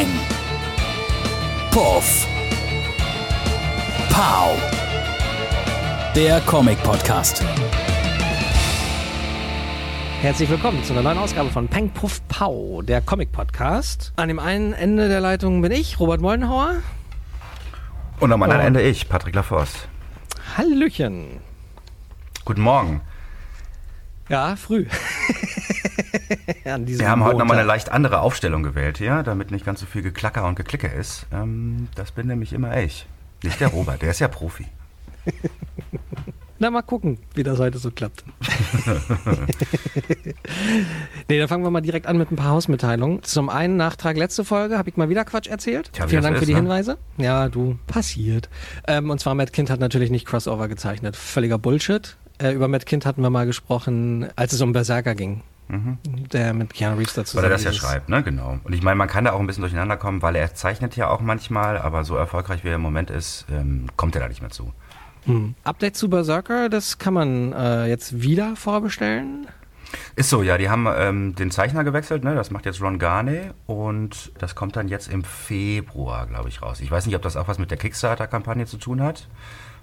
Peng. Puff. Pow. Der Comic-Podcast. Herzlich willkommen zu einer neuen Ausgabe von Peng Puff Pow, der Comic-Podcast. An dem einen Ende der Leitung bin ich, Robert Mollenhauer. Und am anderen Und- Ende ich, Patrick Lafosse. Hallöchen. Guten Morgen. Ja, früh. Wir haben heute nochmal eine leicht andere Aufstellung gewählt hier, damit nicht ganz so viel Geklacker und Geklicke ist. Ähm, das bin nämlich immer ich. Nicht der Robert, der ist ja Profi. Na, mal gucken, wie das heute so klappt. nee, dann fangen wir mal direkt an mit ein paar Hausmitteilungen. Zum einen Nachtrag letzte Folge, habe ich mal wieder Quatsch erzählt. Tja, Vielen Dank so für die ist, ne? Hinweise. Ja, du, passiert. Ähm, und zwar Matt Kind hat natürlich nicht Crossover gezeichnet. Völliger Bullshit. Äh, über Matt Kind hatten wir mal gesprochen, als es um Berserker ging. Der mit Keanu Reeves dazu Weil er das ja schreibt, ne? Genau. Und ich meine, man kann da auch ein bisschen durcheinander kommen, weil er zeichnet ja auch manchmal, aber so erfolgreich wie er im Moment ist, ähm, kommt er da nicht mehr zu. Hm. Update zu Berserker, das kann man äh, jetzt wieder vorbestellen. Ist so, ja, die haben ähm, den Zeichner gewechselt, ne? Das macht jetzt Ron Garney und das kommt dann jetzt im Februar, glaube ich, raus. Ich weiß nicht, ob das auch was mit der Kickstarter-Kampagne zu tun hat,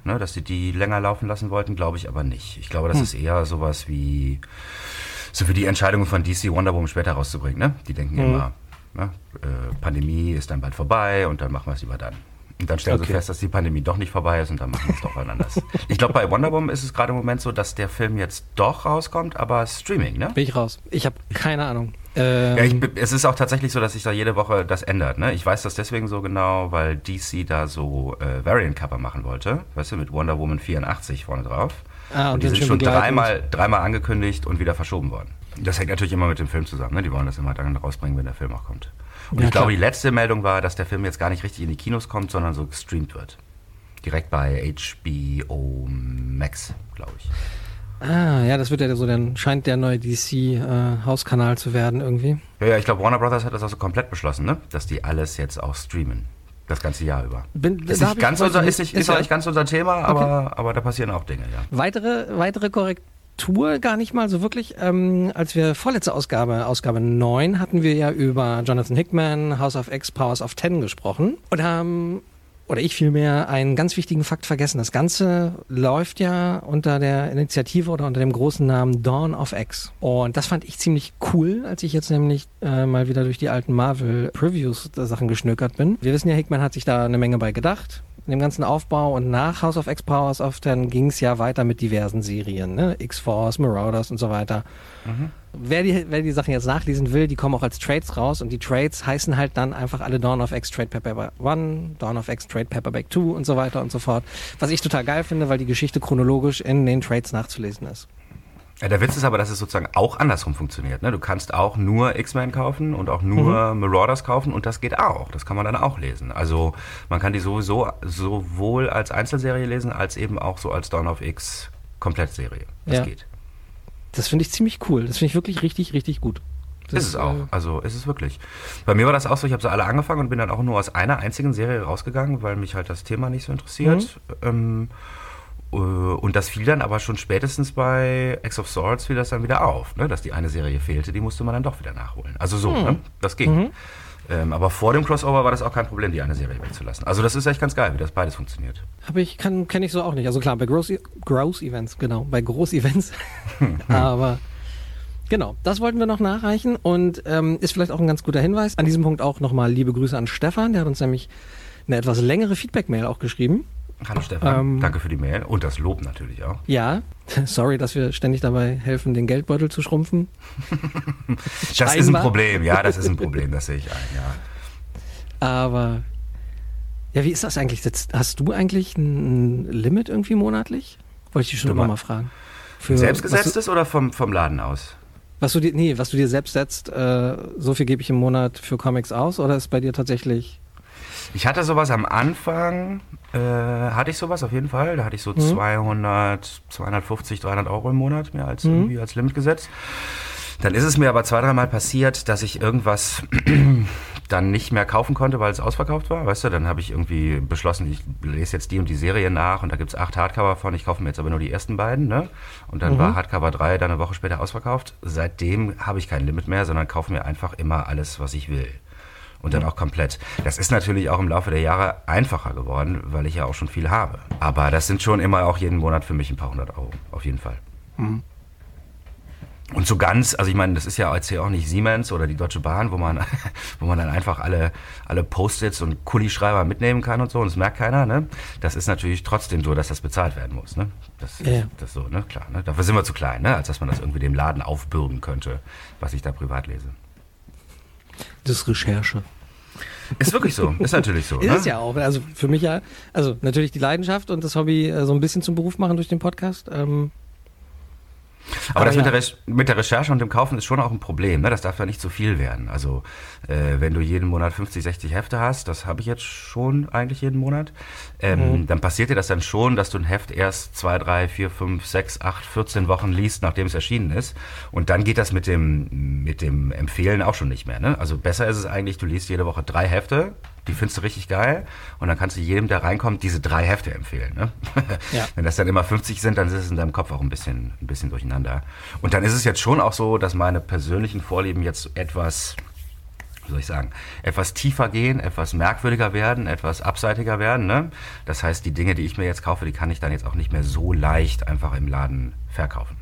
ne? Dass sie die länger laufen lassen wollten, glaube ich aber nicht. Ich glaube, das ist eher sowas wie so für die Entscheidung von DC Wonder Woman später rauszubringen, ne? Die denken immer, ne? äh, Pandemie ist dann bald vorbei und dann machen wir es lieber dann. Und dann stellen Okay. sie fest, dass die Pandemie doch nicht vorbei ist und dann machen wir es doch wann anders. Ich glaube, bei Wonder Woman ist es gerade im Moment so, dass der Film jetzt doch rauskommt, aber Streaming, ne? Bin ich raus. Ich habe keine Ahnung. Ähm, Ja, ich, bin- es ist auch tatsächlich so, dass sich da jede Woche das ändert. Ne? Ich weiß das deswegen so genau, weil DC da so äh, Variant-Cover machen wollte. Weißt du, mit Wonder Woman 84 vorne drauf. Ah, und und die sind schon begleitend. dreimal, dreimal angekündigt und wieder verschoben worden. Das hängt natürlich immer mit dem Film zusammen. Ne? Die wollen das immer dann rausbringen, wenn der Film auch kommt. Und Ja, ich glaube, klar. die letzte Meldung war, dass der Film jetzt gar nicht richtig in die Kinos kommt, sondern so gestreamt wird. Direkt bei HBO Max, glaube ich. ah, ja, das wird ja so, dann scheint der neue DC-Hauskanal zu werden irgendwie. Ja, ja, ich glaube, Warner Brothers hat das auch so komplett beschlossen, ne? dass die alles jetzt auch streamen. Das ganze Jahr über. Bin, Ist, nicht ganz unser, ist, nicht, ist ja auch nicht ganz unser Thema, aber, aber da passieren auch Dinge, ja. weitere, weitere Korrektur gar nicht mal so wirklich. Ähm, als wir vorletzte Ausgabe, Ausgabe 9, hatten wir ja über Jonathan Hickman, House of X, Powers of Ten gesprochen und haben, oder ich vielmehr, einen ganz wichtigen Fakt vergessen. Das Ganze läuft ja unter der Initiative oder unter dem großen Namen Dawn of X. Und das fand ich ziemlich cool, als ich jetzt nämlich äh, mal wieder durch die alten Marvel-Previews-Sachen geschnökert bin. Wir wissen ja, Hickman hat sich da eine Menge bei gedacht in dem ganzen Aufbau und nach House of X Powers of Ten ging es ja weiter mit diversen Serien, ne? X-Force, Marauders und so weiter. Wer, die, wer die Sachen jetzt nachlesen will, die kommen auch als Trades raus und die Trades heißen halt dann einfach alle Dawn of X Trade Paperback 1, Dawn of X Trade Paperback 2 und so weiter und so fort. Was ich total geil finde, weil die Geschichte chronologisch in den Trades nachzulesen ist. Ja. Der Witz ist aber, dass es sozusagen auch andersrum funktioniert. Ne? Du kannst auch nur X-Men kaufen und auch nur Marauders kaufen und das geht auch. Das kann man dann auch lesen. Also man kann die sowieso sowohl als Einzelserie lesen, als eben auch so als Dawn of X Komplettserie. Das Ja. geht. Das finde ich ziemlich cool. Das finde ich wirklich richtig, richtig gut. Das, ist es auch. äh, Also ist es wirklich. Bei mir war das auch so, ich habe sie alle angefangen und bin dann auch nur aus einer einzigen Serie rausgegangen, weil mich halt das Thema nicht so interessiert. Ähm, äh, und das fiel dann aber schon spätestens bei X of Swords fiel das dann wieder auf, ne? dass die eine Serie fehlte, die musste man dann doch wieder nachholen. Also so, ne? das ging. Ähm, aber vor dem Crossover war das auch kein Problem, die eine Serie wegzulassen. Also das ist echt ganz geil, wie das beides funktioniert. Habe ich, kann, kenne ich so auch nicht. Also klar, bei Groß, Groß Events, genau, bei Groß-Events. Aber genau, das wollten wir noch nachreichen und ähm, ist vielleicht auch ein ganz guter Hinweis. An diesem Punkt auch nochmal liebe Grüße an Stefan, der hat uns nämlich eine etwas längere Feedback-Mail auch geschrieben. Hallo Stefan, Ähm, danke für die Mail und das Lob natürlich auch. Ja, sorry, dass wir ständig dabei helfen, den Geldbeutel zu schrumpfen. Das ist ein. Problem, ja, das ist ein Problem, das sehe ich ein, ja. Aber ja, wie ist das eigentlich? Hast du eigentlich ein Limit irgendwie monatlich? Wollte ich dich schon immer mal- fragen. Für, Selbstgesetztes oder vom, vom Laden aus? Was du dir, nee, was du dir selbst setzt, äh, so viel gebe ich im Monat für Comics aus oder ist bei dir tatsächlich Ich hatte sowas am Anfang, äh, hatte ich sowas auf jeden Fall. Da hatte ich so Mhm. 200, 250, 300 Euro im Monat mir als, Mhm. irgendwie als Limit gesetzt. Dann ist es mir aber zwei, dreimal passiert, dass ich irgendwas dann nicht mehr kaufen konnte, weil es ausverkauft war. Weißt du, dann habe ich irgendwie beschlossen, ich lese jetzt die und die Serie nach und da gibt's acht Hardcover von, ich kaufe mir jetzt aber nur die ersten beiden. Ne? Und dann war Hardcover 3 dann eine Woche später ausverkauft. Seitdem habe ich kein Limit mehr, sondern kaufe mir einfach immer alles, was ich will. Und dann auch komplett. Das ist natürlich auch im Laufe der Jahre einfacher geworden, weil ich ja auch schon viel habe. Aber das sind schon immer auch jeden Monat für mich ein paar hundert Euro. Auf jeden Fall. Mhm. Und so ganz, also ich meine, das ist ja jetzt hier auch nicht Siemens oder die Deutsche Bahn, wo man, wo man dann einfach alle, alle Post-its und Kulischreiber mitnehmen kann und so, und das merkt keiner, ne? Das ist natürlich trotzdem so, dass das bezahlt werden muss, ne? Das, ja. das so, ne? Klar, ne? Dafür sind wir zu klein, ne? Als dass man das irgendwie dem Laden aufbürden könnte, was ich da privat lese. Das ist Recherche. Ist wirklich so, ist natürlich so. ist ne? ja auch. Also für mich ja, also natürlich die Leidenschaft und das Hobby äh, so ein bisschen zum Beruf machen durch den Podcast. Ähm, aber, Aber das ja. mit, der mit, der Recherche und dem Kaufen ist schon auch ein Problem. Ne? Das darf ja nicht zu viel werden. Also äh, wenn du jeden Monat 50, 60 Hefte hast, das habe ich jetzt schon eigentlich jeden Monat, ähm, mhm. dann passiert dir das dann schon, dass du ein Heft erst zwei, drei, vier, fünf, sechs, acht, 14 Wochen liest, nachdem es erschienen ist. Und dann geht das mit dem, mit dem Empfehlen auch schon nicht mehr. Ne? Also besser ist es eigentlich, du liest jede Woche drei Hefte die findest du richtig geil und dann kannst du jedem, der reinkommt, diese drei Hefte empfehlen. Ne? Ja. Wenn das dann immer 50 sind, dann ist es in deinem Kopf auch ein bisschen, ein bisschen durcheinander. Und dann ist es jetzt schon auch so, dass meine persönlichen Vorlieben jetzt etwas wie soll ich sagen, etwas tiefer gehen, etwas merkwürdiger werden, etwas abseitiger werden. Ne? Das heißt, die Dinge, die ich mir jetzt kaufe, die kann ich dann jetzt auch nicht mehr so leicht einfach im Laden verkaufen.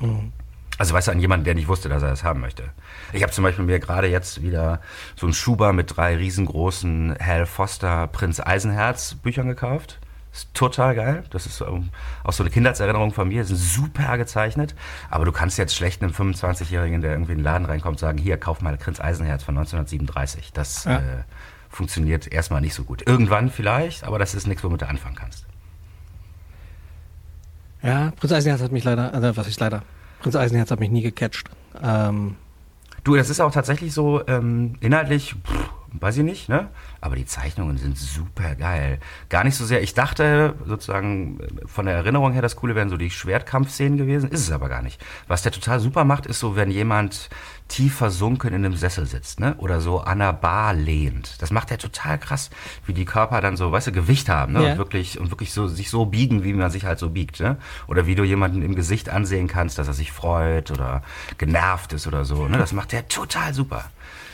Mhm. Also weißt du, an jemanden, der nicht wusste, dass er das haben möchte. Ich habe zum Beispiel mir gerade jetzt wieder so einen Schuber mit drei riesengroßen Hal Foster Prinz Eisenherz Büchern gekauft. Ist total geil. Das ist ähm, auch so eine Kindheitserinnerung von mir. Sind super gezeichnet. Aber du kannst jetzt schlecht einem 25-Jährigen, der irgendwie in den Laden reinkommt, sagen, hier, kauf mal Prinz Eisenherz von 1937. Das ja. äh, funktioniert erstmal nicht so gut. Irgendwann vielleicht, aber das ist nichts, womit du anfangen kannst. Ja, Prinz Eisenherz hat mich leider, also was ist leider, Prinz Eisenherz hat mich nie gecatcht. Ähm, du, das ist auch tatsächlich so ähm, inhaltlich, pff, weiß ich nicht, ne? Aber die Zeichnungen sind super geil. Gar nicht so sehr. Ich dachte sozusagen von der Erinnerung her, das Coole wären so die Schwertkampfszenen gewesen. Ist es aber gar nicht. Was der total super macht, ist so, wenn jemand tief versunken in einem Sessel sitzt, ne? Oder so an der Bar lehnt. Das macht er total krass, wie die Körper dann so, weißt du, Gewicht haben, ne? Ja. Und wirklich, und wirklich so, sich so biegen, wie man sich halt so biegt, ne? Oder wie du jemanden im Gesicht ansehen kannst, dass er sich freut oder genervt ist oder so, ne? Das macht er total super.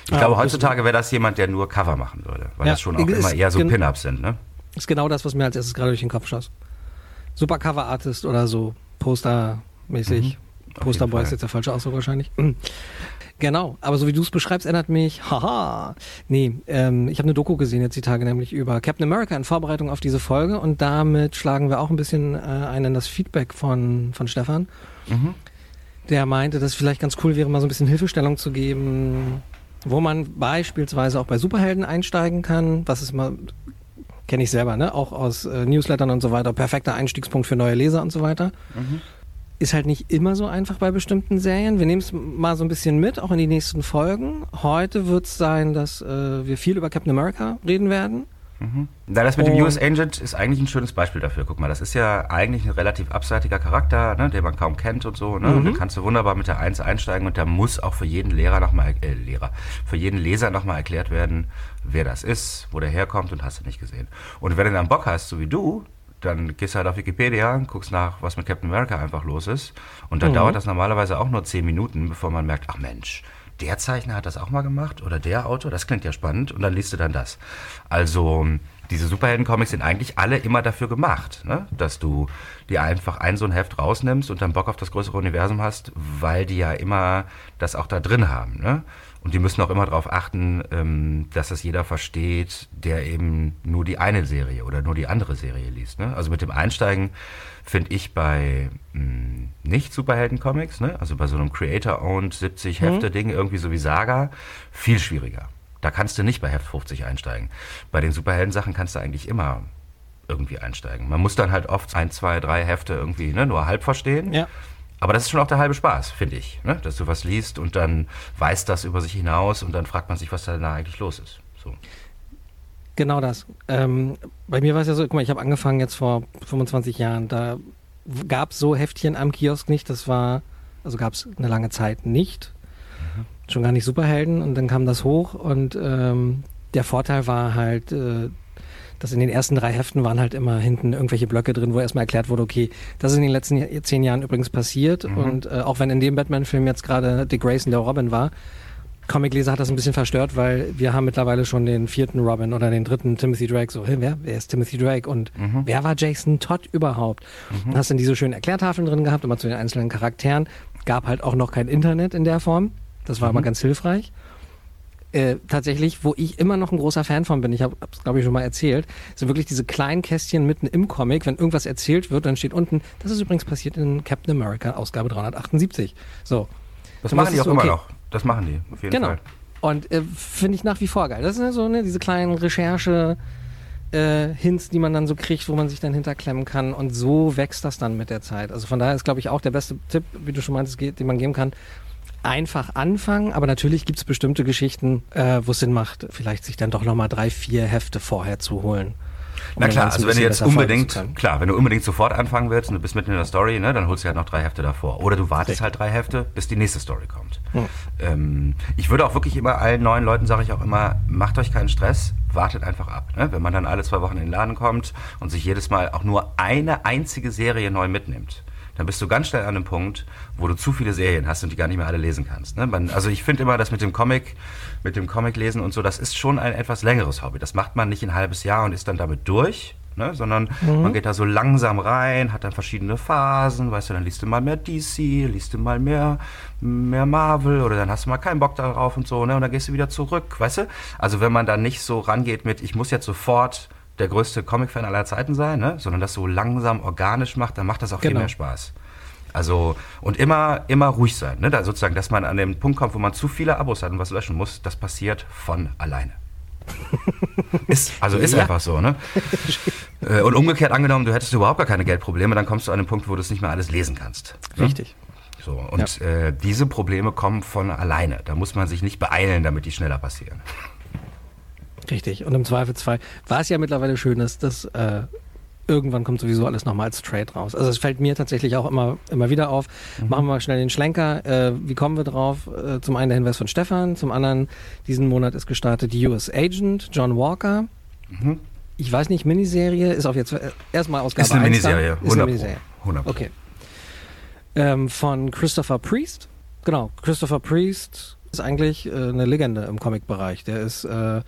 Ich ja, glaube, heutzutage wäre das jemand, der nur Cover machen würde, weil ja, das schon auch immer eher so Pin-Ups sind, ne? Ist genau das, was mir als erstes gerade durch den Kopf schoss. Super Cover-Artist oder so, Poster-mäßig. Mhm. Posterboy ist jetzt der falsche Ausdruck wahrscheinlich. Genau, aber so wie du es beschreibst, erinnert mich, haha, nee, ähm, ich habe eine Doku gesehen jetzt die Tage, nämlich über Captain America in Vorbereitung auf diese Folge und damit schlagen wir auch ein bisschen äh, ein in das Feedback von, von Stefan. Mhm. Der meinte, dass es vielleicht ganz cool wäre, mal so ein bisschen Hilfestellung zu geben, wo man beispielsweise auch bei Superhelden einsteigen kann, was ist mal kenne ich selber, ne? Auch aus äh, Newslettern und so weiter. Perfekter Einstiegspunkt für neue Leser und so weiter. Mhm. Ist halt nicht immer so einfach bei bestimmten Serien. Wir nehmen es mal so ein bisschen mit, auch in die nächsten Folgen. Heute wird es sein, dass äh, wir viel über Captain America reden werden. Mhm. Na, das mit dem US Agent ist eigentlich ein schönes Beispiel dafür. Guck mal, das ist ja eigentlich ein relativ abseitiger Charakter, ne, den man kaum kennt und so. Ne? Mhm. Und den kannst du wunderbar mit der 1 einsteigen und da muss auch für jeden Lehrer nochmal, äh, Lehrer, für jeden Leser nochmal erklärt werden, wer das ist, wo der herkommt und hast du nicht gesehen. Und wenn du dann Bock hast, so wie du, dann gehst du halt auf Wikipedia, guckst nach, was mit Captain America einfach los ist. Und dann mhm. dauert das normalerweise auch nur 10 Minuten, bevor man merkt, ach Mensch, der Zeichner hat das auch mal gemacht oder der Autor, das klingt ja spannend und dann liest du dann das. Also diese Superhelden-Comics sind eigentlich alle immer dafür gemacht, ne? dass du dir einfach ein so ein Heft rausnimmst und dann Bock auf das größere Universum hast, weil die ja immer das auch da drin haben. Ne? Und die müssen auch immer darauf achten, ähm, dass das jeder versteht, der eben nur die eine Serie oder nur die andere Serie liest. Ne? Also mit dem Einsteigen finde ich bei mh, hm, nicht Superhelden-Comics, ne? also bei so einem Creator-Owned 70 mhm. Irgendwie so wie Saga, viel schwieriger. Da kannst du nicht bei Heft 50 einsteigen. Bei den Superhelden-Sachen kannst du eigentlich immer irgendwie einsteigen. Man muss dann halt oft ein, zwei, drei Hefte irgendwie ne, nur halb verstehen. Ja. Aber das ist schon auch der halbe Spaß, finde ich. Ne? Dass du was liest und dann weiß das über sich hinaus und dann fragt man sich, was da eigentlich los ist. So. Genau das. Ähm, bei mir war es ja so, guck mal, ich habe angefangen jetzt vor 25 Jahren, da gab es so Heftchen am Kiosk nicht, das war, also gab es eine lange Zeit nicht. Mhm. Schon gar nicht Superhelden und dann kam das hoch und ähm, der Vorteil war halt, äh, dass in den ersten drei Heften waren halt immer hinten irgendwelche Blöcke drin, wo erstmal erklärt wurde, okay, das ist in den letzten zehn Jahren übrigens passiert. Mhm. Und äh, auch wenn in dem Batman-Film jetzt gerade Dick Grayson der Robin war, Comicleser hat das ein bisschen verstört, weil wir haben mittlerweile schon den vierten Robin oder den dritten Timothy Drake. So, hey, wer, wer ist Timothy Drake? Und wer war Jason Todd überhaupt? Mhm. Hast dann diese schönen Erklärtafeln drin gehabt, immer zu den einzelnen Charakteren. Gab halt auch noch kein Internet in der Form. Das war mhm. aber ganz hilfreich. Äh, tatsächlich, wo ich immer noch ein großer Fan von bin, ich habe es glaube ich schon mal erzählt, sind wirklich diese kleinen Kästchen mitten im Comic, wenn irgendwas erzählt wird, dann steht unten, das ist übrigens passiert in Captain America Ausgabe 378. So. Das machen die auch okay. immer noch. Das machen die, auf jeden genau. Fall. Und äh, finde ich nach wie vor geil. Das sind so ne, diese kleinen Recherche- äh, Hints, die man dann so kriegt, wo man sich dann hinterklemmen kann. Und so wächst das dann mit der Zeit. Also von daher ist, glaube ich, auch der beste Tipp, wie du schon meintest, den man geben kann. Einfach anfangen, aber natürlich gibt es bestimmte Geschichten, äh, wo es Sinn macht, vielleicht sich dann doch nochmal drei, vier Hefte vorher zu holen. Um Na klar, also wenn du jetzt unbedingt, klar, wenn du unbedingt sofort anfangen willst und du bist mitten in der Story, ne, dann holst du halt noch drei Hefte davor. Oder du wartest halt drei Hefte, bis die nächste Story kommt. Hm. Ähm, ich würde auch wirklich immer allen neuen Leuten, sage ich auch immer, macht euch keinen Stress, wartet einfach ab. Ne? Wenn man dann alle zwei Wochen in den Laden kommt und sich jedes Mal auch nur eine einzige Serie neu mitnimmt, dann bist du ganz schnell an einem Punkt, wo du zu viele Serien hast und die gar nicht mehr alle lesen kannst. Ne? Man, also ich finde immer, dass mit dem Comic, mit dem Comic lesen und so, das ist schon ein etwas längeres Hobby. Das macht man nicht ein halbes Jahr und ist dann damit durch. Ne, sondern mhm. man geht da so langsam rein, hat dann verschiedene Phasen, weißt du, dann liest du mal mehr DC, liest du mal mehr, mehr Marvel oder dann hast du mal keinen Bock darauf und so, ne, und dann gehst du wieder zurück, weißt du? Also wenn man da nicht so rangeht mit, ich muss jetzt sofort der größte Comic-Fan aller Zeiten sein, ne, sondern das so langsam organisch macht, dann macht das auch genau. viel mehr Spaß. Also, und immer, immer ruhig sein, ne, da sozusagen, dass man an den Punkt kommt, wo man zu viele Abos hat und was löschen muss, das passiert von alleine. ist, also ist ja. einfach so, ne? Äh, und umgekehrt angenommen, du hättest überhaupt gar keine Geldprobleme, dann kommst du an den Punkt, wo du es nicht mehr alles lesen kannst. Ne? Richtig. So, und ja. äh, diese Probleme kommen von alleine. Da muss man sich nicht beeilen, damit die schneller passieren. Richtig. Und im Zweifelsfall war es ja mittlerweile schön, dass das äh, irgendwann kommt sowieso alles nochmal als Trade raus. Also es fällt mir tatsächlich auch immer, immer wieder auf. Mhm. Machen wir mal schnell den Schlenker. Äh, wie kommen wir drauf? Äh, zum einen der Hinweis von Stefan, zum anderen diesen Monat ist gestartet US Agent, John Walker. Mhm. Ich weiß nicht, Miniserie ist auf jetzt äh, erstmal Ausgabe Ist eine Miniserie, ist eine Miniserie. 100 Okay. Ähm, von Christopher Priest. Genau, Christopher Priest ist eigentlich äh, eine Legende im Comic-Bereich. Der ist äh,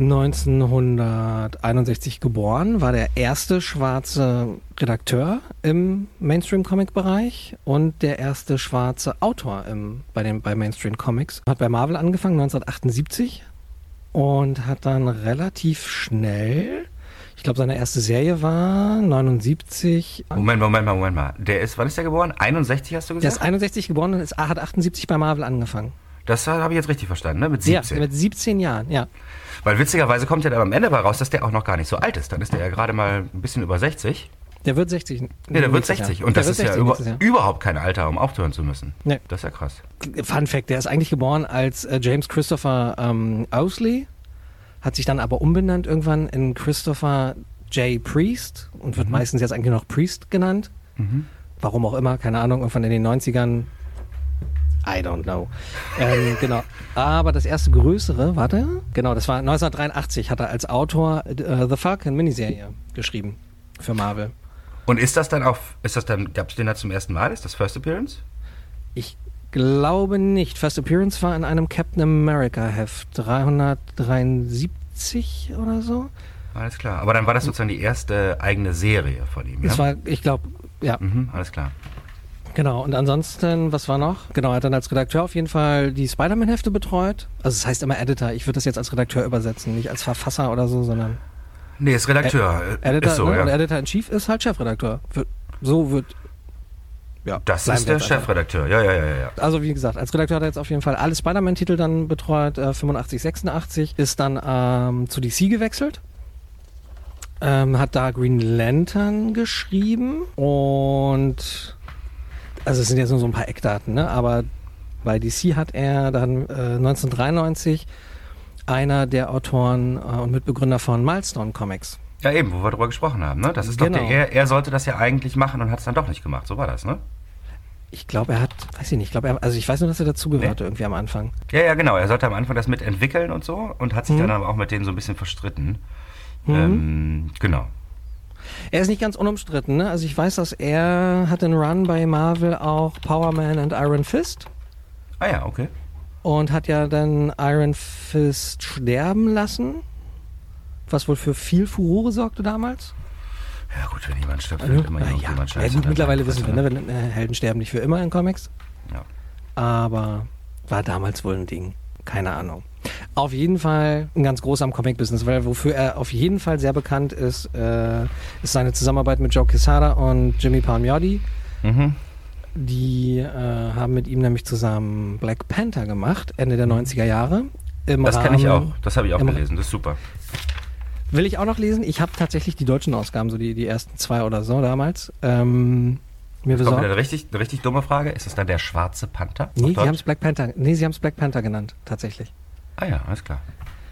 1961 geboren, war der erste schwarze Redakteur im Mainstream-Comic-Bereich und der erste schwarze Autor im, bei, den, bei Mainstream Comics. Hat bei Marvel angefangen 1978 und hat dann relativ schnell, ich glaube, seine erste Serie war 79. Moment, Moment mal, Moment mal. Der ist, wann ist der geboren? 61 hast du gesagt? Der ist 61 geboren und ist, hat 78 bei Marvel angefangen. Das habe ich jetzt richtig verstanden, ne? Mit 17. Ja, mit 17 Jahren, ja. Weil witzigerweise kommt ja dann am Ende mal raus, dass der auch noch gar nicht so alt ist. Dann ist der ja gerade mal ein bisschen über 60. Der wird 60. Nee, der wird 60. Jahr. Und der das ist ja über, überhaupt kein Alter, um aufhören zu müssen. Nee. Das ist ja krass. Fun Fact, der ist eigentlich geboren als äh, James Christopher ähm, Owsley, hat sich dann aber umbenannt irgendwann in Christopher J. Priest und wird mhm. meistens jetzt eigentlich noch Priest genannt. Mhm. Warum auch immer, keine Ahnung, irgendwann in den 90ern I don't know. Ähm, genau. Aber das erste größere, warte, genau, das war 1983, hat er als Autor äh, The Falcon Miniserie geschrieben für Marvel. Und ist das dann auch, ist das dann, gab es den da zum ersten Mal? Ist das First Appearance? Ich glaube nicht. First Appearance war in einem Captain America Heft 373 oder so. Alles klar. Aber dann war das sozusagen die erste eigene Serie von ihm, ja? Das war, ich glaube, ja. Mhm, alles klar. Genau, und ansonsten, was war noch? Genau, er hat dann als Redakteur auf jeden Fall die Spider-Man-Hefte betreut. Also es das heißt immer Editor. Ich würde das jetzt als Redakteur übersetzen, nicht als Verfasser oder so, sondern. Nee, ist Redakteur. Ed Editor, ist so, ne? ja. Und Editor in Chief ist halt Chefredakteur. So wird. Ja, das ist der Chefredakteur, ja, ja, ja, ja. Also wie gesagt, als Redakteur hat er jetzt auf jeden Fall alle Spider-Man-Titel dann betreut, äh, 85, 86, ist dann ähm, zu DC gewechselt, ähm, hat da Green Lantern geschrieben und also es sind jetzt nur so ein paar Eckdaten, ne? aber bei DC hat er dann äh, 1993 einer der Autoren äh, und Mitbegründer von Milestone Comics. Ja, eben, wo wir darüber gesprochen haben. Ne? Das ist genau. doch der, er, er sollte das ja eigentlich machen und hat es dann doch nicht gemacht. So war das, ne? Ich glaube, er hat, weiß ich nicht, ich glaube, also ich weiß nur, dass er dazugehörte nee. irgendwie am Anfang. Ja, ja, genau. Er sollte am Anfang das mitentwickeln und so und hat sich mhm. dann aber auch mit denen so ein bisschen verstritten. Mhm. Ähm, genau. Er ist nicht ganz unumstritten, ne? Also ich weiß, dass er hat den Run bei Marvel auch Power Man und Iron Fist. Ah ja, okay. und hat ja dann Iron Fist sterben lassen, was wohl für viel Furore sorgte damals. Ja gut, wenn jemand stirbt, findet immer ja, ja, scheiße. gut, dann mittlerweile bleibt wissen wir, ne, wenn, äh, Helden sterben nicht für immer in Comics, Ja. aber war damals wohl ein Ding. Keine Ahnung. Auf jeden Fall ein ganz großer am Comic-Business, weil wofür er auf jeden Fall sehr bekannt ist, äh, ist seine Zusammenarbeit mit Joe Quesada und Jimmy Palmiotti. Mhm. Die äh, haben mit ihm nämlich zusammen Black Panther gemacht, Ende der 90er Jahre. Im Das kenne ich auch. Rahmen- Das habe ich auch gelesen. Das ist super. Will ich auch noch lesen. Ich habe tatsächlich die deutschen Ausgaben, so die, die ersten zwei oder so damals. Ähm, mir Kommt besorgt. eine richtig, eine richtig dumme Frage. Ist es dann der schwarze Panther? Nee, sie haben es Black Panther. Nee, sie haben es Black Panther genannt, tatsächlich. Ah ja, alles klar.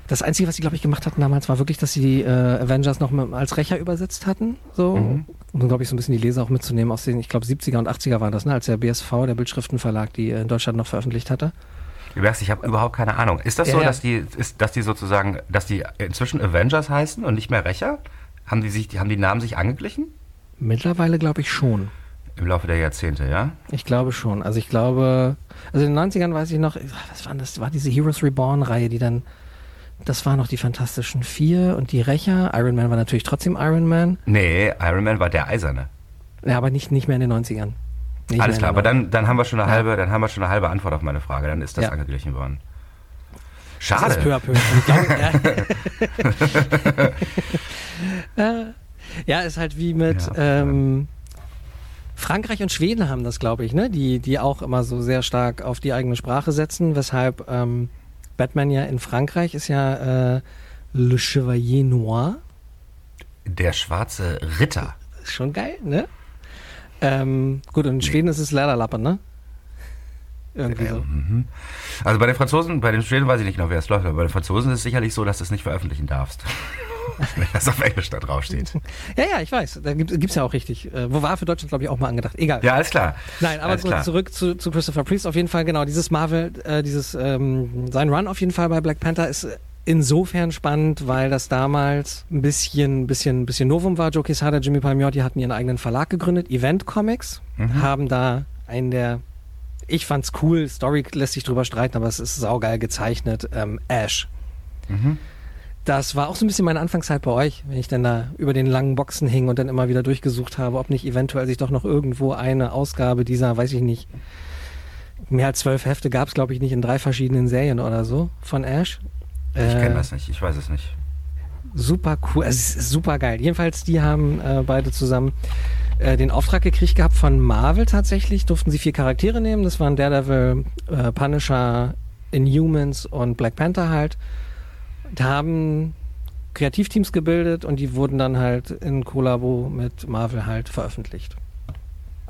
Das Einzige, was sie, glaube ich, gemacht hatten damals, war wirklich, dass sie die äh, Avengers noch als Rächer übersetzt hatten. So. Mhm. Um, glaube ich, so ein bisschen die Leser auch mitzunehmen aus den, ich glaube, 70er und 80er waren das, ne? als der BSV, der Bildschriftenverlag, die äh, in Deutschland noch veröffentlicht hatte. Du merkst, ich habe überhaupt keine Ahnung. Ist das Ja, so, dass die, ist, dass die sozusagen, dass die inzwischen Avengers heißen und nicht mehr Rächer? Haben die sich, haben die Namen sich angeglichen? Mittlerweile glaube ich schon. Im Laufe der Jahrzehnte, ja? Ich glaube schon. Also ich glaube, also in den 90ern weiß ich noch, was war das? War diese Heroes Reborn-Reihe, die dann, das waren noch die Fantastischen Vier und die Rächer. Iron Man war natürlich trotzdem Iron Man. Nee, Iron Man war der Eiserne. Ja, aber nicht, nicht mehr in den 90ern. Nicht Alles klar, aber dann, dann haben wir schon eine Ja. halbe, dann haben wir schon eine halbe Antwort auf meine Frage. Dann ist das Ja. angeglichen worden. 90ern. Schade. Das ist peu à peu. Ja. Äh, ja, ist halt wie mit ähm, Frankreich und Schweden haben das, glaube ich, ne? Die, die auch immer so sehr stark auf die eigene Sprache setzen, weshalb ähm, Batman ja in Frankreich ist ja äh, Le Chevalier Noir. Der schwarze Ritter. Ist schon geil, ne? Ähm, gut, und in Schweden ist es Lederlappe, ne? Irgendwie so. Mhm. Also bei den Franzosen, bei den Schweden weiß ich nicht genau, wer es läuft, aber bei den Franzosen ist es sicherlich so, dass du es nicht veröffentlichen darfst. Wenn das auf Englisch da draufsteht. Ja, ja, ich weiß. Da gibt es ja auch richtig. Äh, wo war für Deutschland, glaube ich, auch mal angedacht. Egal. Ja, alles klar. Nein, aber klar. zurück zu, zu Christopher Priest. Auf jeden Fall, genau, dieses Marvel, äh, dieses, ähm, sein Run auf jeden Fall bei Black Panther ist insofern spannend, weil das damals ein bisschen, bisschen, bisschen Novum war. Joe Quesada, Jimmy Palmiotti hatten ihren eigenen Verlag gegründet, Event Comics, Mhm. haben da einen der, ich fand's cool, Story lässt sich drüber streiten, aber es ist saugeil gezeichnet, ähm, Ash. Mhm. Das war auch so ein bisschen meine Anfangszeit bei euch, wenn ich dann da über den langen Boxen hing und dann immer wieder durchgesucht habe, ob nicht eventuell sich doch noch irgendwo eine Ausgabe dieser, weiß ich nicht, mehr als zwölf Hefte gab es, glaube ich, nicht in drei verschiedenen Serien oder so von Ash. Ich Äh, kenne das nicht, ich weiß es nicht. Super cool, also es ist super geil. Jedenfalls, die haben äh, beide zusammen äh, den Auftrag gekriegt gehabt von Marvel tatsächlich, durften sie vier Charaktere nehmen. Das waren Daredevil, äh, Punisher, Inhumans und Black Panther halt. Haben Kreativteams gebildet und die wurden dann halt in Kollabo mit Marvel halt veröffentlicht.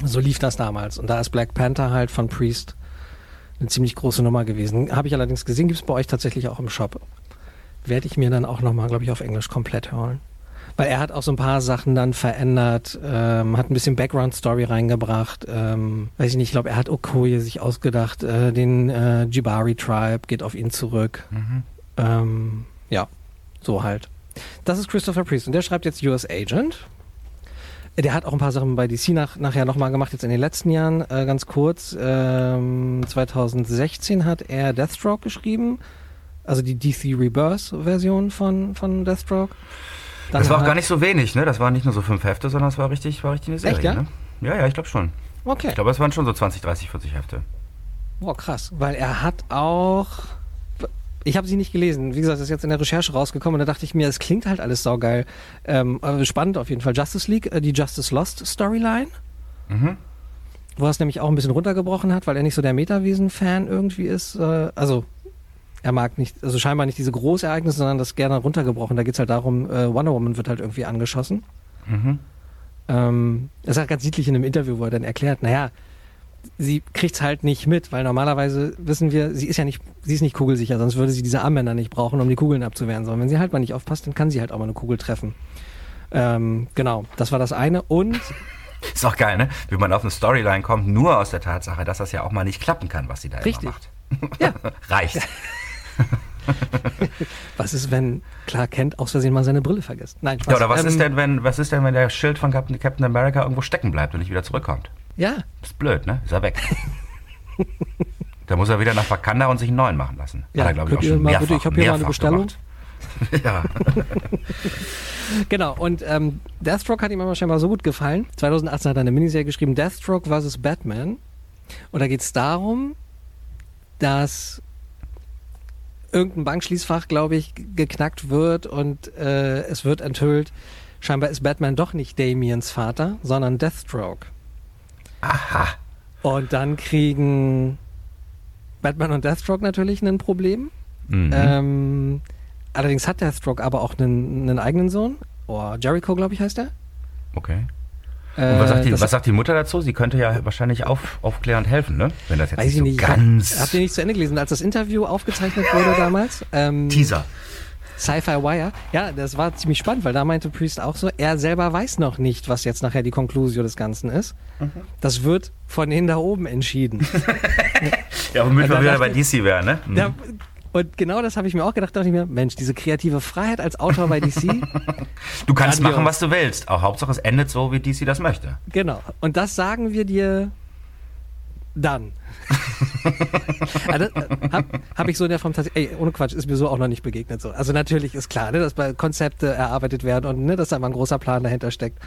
So lief das damals. Und da ist Black Panther halt von Priest eine ziemlich große Nummer gewesen. Habe ich allerdings gesehen, gibt es bei euch tatsächlich auch im Shop. Werde ich mir dann auch nochmal, glaube ich, auf Englisch komplett hören. Weil er hat auch so ein paar Sachen dann verändert, ähm, hat ein bisschen Background-Story reingebracht. Ähm, weiß ich nicht, ich glaube, er hat Okoye sich ausgedacht, äh, den äh, Jibari-Tribe geht auf ihn zurück. Mhm. Ähm, ja, so halt. Das ist Christopher Priest und der schreibt jetzt US Agent. Der hat auch ein paar Sachen bei DC nach, nachher nochmal gemacht, jetzt in den letzten Jahren. Äh, ganz kurz, ähm, 2016 hat er Deathstroke geschrieben, also die DC Rebirth-Version von, von Deathstroke. Dann Das war auch gar nicht so wenig, ne? Das waren nicht nur so fünf Hefte, sondern es war richtig, war richtig eine Serie. Echt, ja? Ne? Ja, ja, ich glaube schon. Okay. Ich glaube, es waren schon so 20, 30, 40 Hefte. Boah, krass. Weil er hat auch. Ich habe sie nicht gelesen. Wie gesagt, das ist jetzt in der Recherche rausgekommen und da dachte ich mir, es klingt halt alles saugeil. Ähm, aber spannend auf jeden Fall. Justice League, äh, die Justice Lost Storyline, Mhm. wo er es nämlich auch ein bisschen runtergebrochen hat, weil er nicht so der Metawesen-Fan irgendwie ist. Äh, also, er mag nicht, also scheinbar nicht diese Großereignisse, sondern das gerne runtergebrochen. Da geht's halt darum, äh, Wonder Woman wird halt irgendwie angeschossen. Mhm. Ähm, das ist halt ganz niedlich in einem Interview, wo er dann erklärt, naja, sie kriegt's halt nicht mit, weil normalerweise wissen wir, sie ist ja nicht, sie ist nicht kugelsicher, sonst würde sie diese Armbänder nicht brauchen, um die Kugeln abzuwehren. Sondern wenn sie halt mal nicht aufpasst, dann kann sie halt auch mal eine Kugel treffen. Ähm, genau, das war das eine. Und Ist auch geil, ne? Wie man auf eine Storyline kommt, nur aus der Tatsache, dass das ja auch mal nicht klappen kann, was sie da Richtig. immer macht. ja, Reicht. was ist, wenn Clark Kent aus Versehen mal seine Brille vergisst? Nein, Spaß. Ja, oder was Ähm, ist denn, wenn, was ist denn, wenn der Schild von Captain, Captain America irgendwo stecken bleibt und nicht wieder zurückkommt? Ja, Ist blöd, ne? Ist er weg. Da muss er wieder nach Wakanda und sich einen neuen machen lassen. Ja, Hat er, glaube ich, auch schon mal mehrfach, bitte- ich hab hier mal eine Bestellung. gemacht. ja. Genau, und ähm, Deathstroke hat ihm aber scheinbar so gut gefallen. 2018 hat er eine Miniserie geschrieben, Deathstroke vs. Batman. Und da geht es darum, dass irgendein Bankschließfach, glaube ich, geknackt wird und äh, es wird enthüllt, scheinbar ist Batman doch nicht Damiens Vater, sondern Deathstroke. Aha. Und dann kriegen Batman und Deathstroke natürlich ein Problem. Mhm. Ähm, allerdings hat Deathstroke aber auch einen, einen eigenen Sohn. Oh, Jericho, glaube ich, heißt er. okay. Und was sagt, die, Äh, was sagt die Mutter dazu? Sie könnte ja wahrscheinlich auf, aufklärend helfen, ne? Wenn das jetzt Weiß nicht ich so nicht. ganz Hab, habt ihr nicht zu Ende gelesen, als das Interview aufgezeichnet wurde damals? Ähm, Teaser. Sci-Fi Wire. Ja, das war ziemlich spannend, weil da meinte Priest auch so, er selber weiß noch nicht, was jetzt nachher die Konklusion des Ganzen ist. Mhm. Das wird von denen da oben entschieden. Ja, womit Und wir da wieder bei DC wären, ne? Mhm. Ja, und genau das habe ich mir auch gedacht, dachte ich mir, Mensch, diese kreative Freiheit als Autor bei DC, Du kannst machen, was du willst. Auch Hauptsache es endet so, wie DC das möchte. genau. Und das sagen wir dir dann. also, habe hab ich so in der Form tatsächlich, ey, ohne Quatsch, ist mir so auch noch nicht begegnet. So. Also natürlich ist klar, ne, dass bei Konzepte erarbeitet werden und ne, dass da mal ein großer Plan dahinter steckt.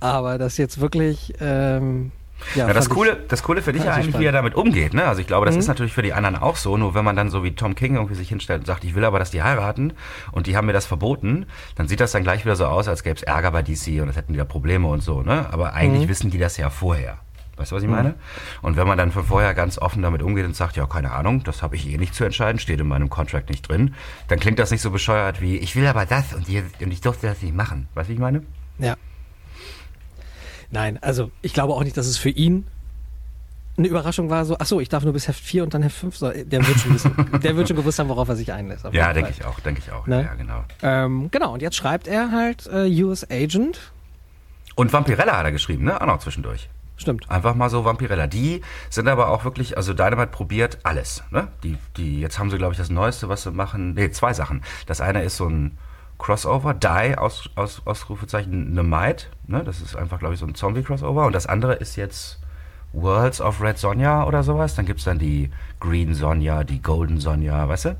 Aber das jetzt wirklich, ähm, ja, Ja, das, Coole, das Coole für dich ja ich eigentlich, spannend. wie er damit umgeht. Ne? Also ich glaube, das Mhm. ist natürlich für die anderen auch so. Nur wenn man dann so wie Tom King irgendwie sich hinstellt und sagt, ich will aber, dass die heiraten und die haben mir das verboten, dann sieht das dann gleich wieder so aus, als gäbe es Ärger bei DC und es hätten die da Probleme und so. Ne? Aber eigentlich Mhm. wissen die das ja vorher. Weißt du, was ich meine? Und wenn man dann von vorher ganz offen damit umgeht und sagt, ja, keine Ahnung, das habe ich eh nicht zu entscheiden, steht in meinem Contract nicht drin, dann klingt das nicht so bescheuert wie, ich will aber das und, die, und ich durfte das nicht machen. Weißt du, wie ich meine? Ja. Nein, also ich glaube auch nicht, dass es für ihn eine Überraschung war, so, ach so, ich darf nur bis Heft 4 und dann Heft 5. So, der, wird schon wissen, der wird schon gewusst haben, worauf er sich einlässt. Ja, denke ich auch, denke ich auch. Ne? Ja, genau. Ähm, genau, und jetzt schreibt er halt äh, US Agent. Und Vampirella hat er geschrieben, ne? Auch noch zwischendurch. Stimmt. Einfach mal so Vampirella. Die sind aber auch wirklich, also Dynamite probiert alles. Ne? Die, die, jetzt haben sie, glaube ich, das Neueste, was sie machen. Nee, zwei Sachen. Das eine ist so ein Crossover, Die, aus, aus, Ausrufezeichen, Might. Ne? Das ist einfach, glaube ich, so ein Zombie-Crossover. Und das andere ist jetzt Worlds of Red Sonja oder sowas. Dann gibt es dann die Green Sonja, die Golden Sonja, weißt du?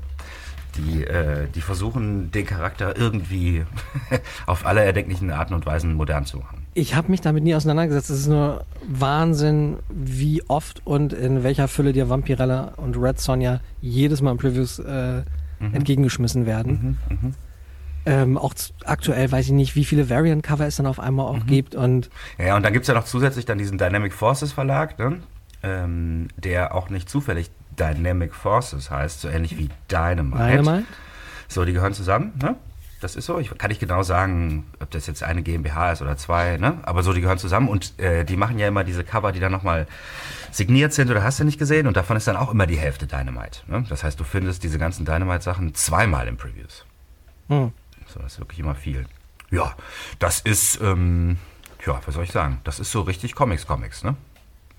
Die, äh, die versuchen, den Charakter irgendwie auf alle erdenklichen Arten und Weisen modern zu machen. Ich habe mich damit nie auseinandergesetzt. Es ist nur Wahnsinn, wie oft und in welcher Fülle dir Vampirella und Red Sonja jedes Mal in Previews äh, entgegengeschmissen werden. Mhm, Ähm, auch aktuell weiß ich nicht, wie viele Variant-Cover es dann auf einmal Mhm. auch gibt. Und Ja, und dann gibt's ja noch zusätzlich dann diesen Dynamic Forces Verlag, ne? ähm, der auch nicht zufällig Dynamic Forces heißt, so ähnlich wie Dynamite. Dynamite? So, die gehören zusammen, ne? Das ist so. Ich kann nicht genau sagen, ob das jetzt eine GmbH ist oder zwei, ne? Aber so, die gehören zusammen und äh, die machen ja immer diese Cover, die dann nochmal signiert sind oder hast du nicht gesehen und davon ist dann auch immer die Hälfte Dynamite. Ne? Das heißt, du findest diese ganzen Dynamite-Sachen zweimal im Previews. Hm. So, das ist wirklich immer viel. Ja, das ist, ähm, ja, was soll ich sagen? Das ist so richtig Comics-Comics, ne?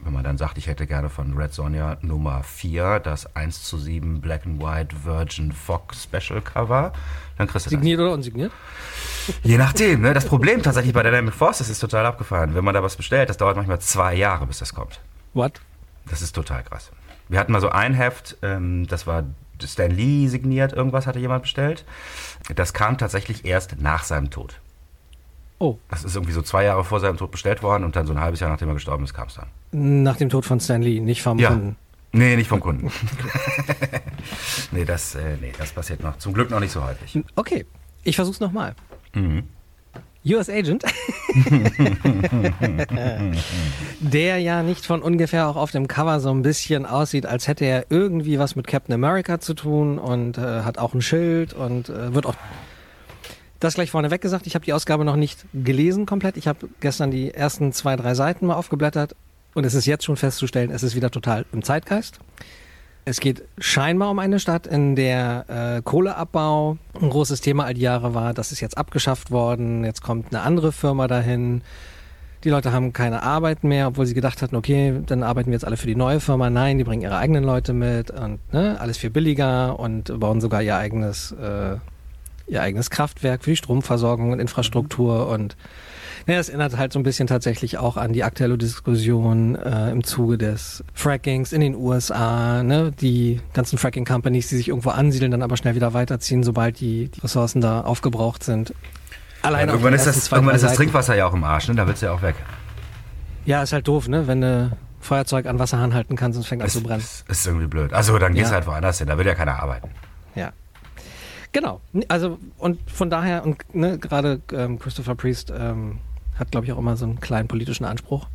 Wenn man dann sagt, ich hätte gerne von Red Sonja Nummer 4 das 1 zu 7 Black and White Virgin Fox Special Cover, dann kriegst du Signiert oder unsigniert? das. Je nachdem, ne? Das Problem tatsächlich bei Dynamic Force, das ist total abgefahren. Wenn man da was bestellt, das dauert manchmal zwei Jahre, bis das kommt. What? Das ist total krass. Wir hatten mal so ein Heft, ähm, das war Stan Lee signiert, irgendwas hatte jemand bestellt. Das kam tatsächlich erst nach seinem Tod. Oh, Das ist irgendwie so zwei Jahre vor seinem Tod bestellt worden und dann so ein halbes Jahr nachdem er gestorben ist, kam es dann. nach dem Tod von Stan Lee, nicht vom Ja. Kunden. Nee, nicht vom Kunden. nee, das, äh, nee, das passiert noch. Zum Glück noch nicht so häufig. Okay, ich versuch's nochmal. Mhm. US Agent, der ja nicht von ungefähr auch auf dem Cover so ein bisschen aussieht, als hätte er irgendwie was mit Captain America zu tun und äh, hat auch ein Schild und äh, wird auch das gleich vorneweg gesagt. Ich habe die Ausgabe noch nicht gelesen komplett. Ich habe gestern die ersten zwei, drei Seiten mal aufgeblättert und es ist jetzt schon festzustellen, es ist wieder total im Zeitgeist. Es geht scheinbar um eine Stadt, in der äh, Kohleabbau ein großes Thema all die Jahre war. Das ist jetzt abgeschafft worden. Jetzt kommt eine andere Firma dahin. Die Leute haben keine Arbeit mehr, obwohl sie gedacht hatten, okay, dann arbeiten wir jetzt alle für die neue Firma. Nein, die bringen ihre eigenen Leute mit und ne, alles viel billiger und bauen sogar ihr eigenes, äh, ihr eigenes Kraftwerk für die Stromversorgung und Infrastruktur und Ja, es erinnert halt so ein bisschen tatsächlich auch an die aktuelle Diskussion äh, im Zuge des Frackings in den USA, ne? die ganzen Fracking-Companies, die sich irgendwo ansiedeln, dann aber schnell wieder weiterziehen, sobald die, die Ressourcen da aufgebraucht sind. Allein ja, irgendwann ist, das, zwei, irgendwann ist das Trinkwasser ja auch im Arsch, ne? da wird es ja auch weg. Ja, ist halt doof, ne? wenn du Feuerzeug an Wasser halten kannst und es fängt an zu brennen. Ist, ist irgendwie blöd. Also dann gehst du halt woanders hin, da will ja keiner arbeiten. Ja. Genau. Also und von daher, und ne, gerade ähm, Christopher Priest ähm, hat, glaube ich, auch immer so einen kleinen politischen Anspruch.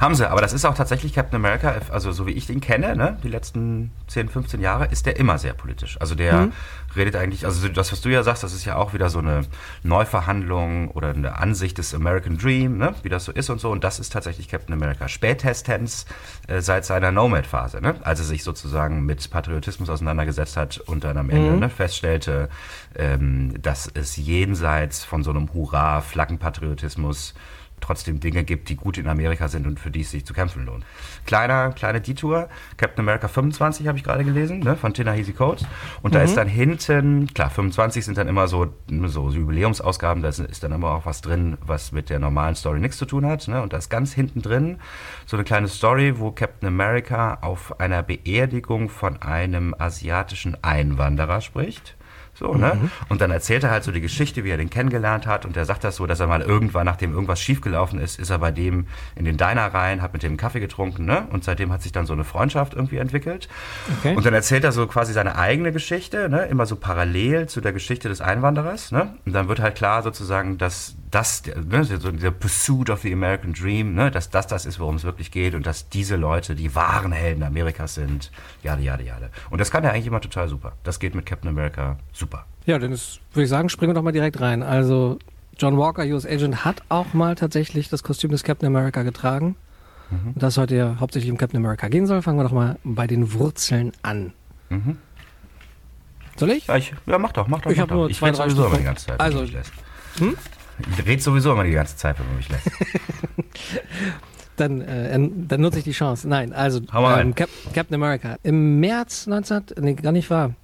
Haben sie, aber das ist auch tatsächlich Captain America, also so wie ich den kenne, ne, die letzten 10, 15 Jahre, ist der immer sehr politisch. Also der mhm. redet eigentlich, also das, was du ja sagst, das ist ja auch wieder so eine Neuverhandlung oder eine Ansicht des American Dream, ne, wie das so ist und so. Und das ist tatsächlich Captain America. Spätestens äh, seit seiner Nomad-Phase, ne, als er sich sozusagen mit Patriotismus auseinandergesetzt hat und dann am Ende mhm. ne, feststellte, ähm, dass es jenseits von so einem Hurra-Flaggenpatriotismus trotzdem Dinge gibt, die gut in Amerika sind und für die es sich zu kämpfen lohnt. Kleiner, kleine Detour, Captain America 25 habe ich gerade gelesen, ne, von Tina Heasy Coates. Und mhm. da ist dann hinten, klar, 25 sind dann immer so, so Jubiläumsausgaben, da ist dann immer auch was drin, was mit der normalen Story nichts zu tun hat. Ne? Und da ist ganz hinten drin so eine kleine Story, wo Captain America auf einer Beerdigung von einem asiatischen Einwanderer spricht. So, ne? Mhm. Und dann erzählt er halt so die Geschichte, wie er den kennengelernt hat. Und der sagt das so, dass er mal irgendwann, nachdem irgendwas schiefgelaufen ist, ist er bei dem in den Diner rein, hat mit dem Kaffee getrunken, ne? Und seitdem hat sich dann so eine Freundschaft irgendwie entwickelt. Okay. Und dann erzählt er so quasi seine eigene Geschichte, ne? Immer so parallel zu der Geschichte des Einwanderers, ne? Und dann wird halt klar sozusagen, dass das, ne, so der Pursuit of the American Dream, ne? Dass das das ist, worum es wirklich geht und dass diese Leute die wahren Helden Amerikas sind. Jade, jade, jade. Und das kann er eigentlich immer total super. Das geht mit Captain America super. Ja, dann würde ich sagen, springen wir doch mal direkt rein. Also John Walker, US Agent, hat auch mal tatsächlich das Kostüm des Captain America getragen. Mhm. Und das heute ja hauptsächlich um Captain America gehen soll, fangen wir doch mal bei den Wurzeln an. Mhm. Soll ich? Ja, ich? ja, mach doch, mach doch. Ich habe nur zwei, drei sowieso immer die ganze Zeit. Also, hm? Ich rede sowieso immer die ganze Zeit, wenn man mich lässt. dann, äh, dann nutze ich die Chance. Nein, also ähm, Cap Captain America. Im März 19, nee, gar nicht wahr.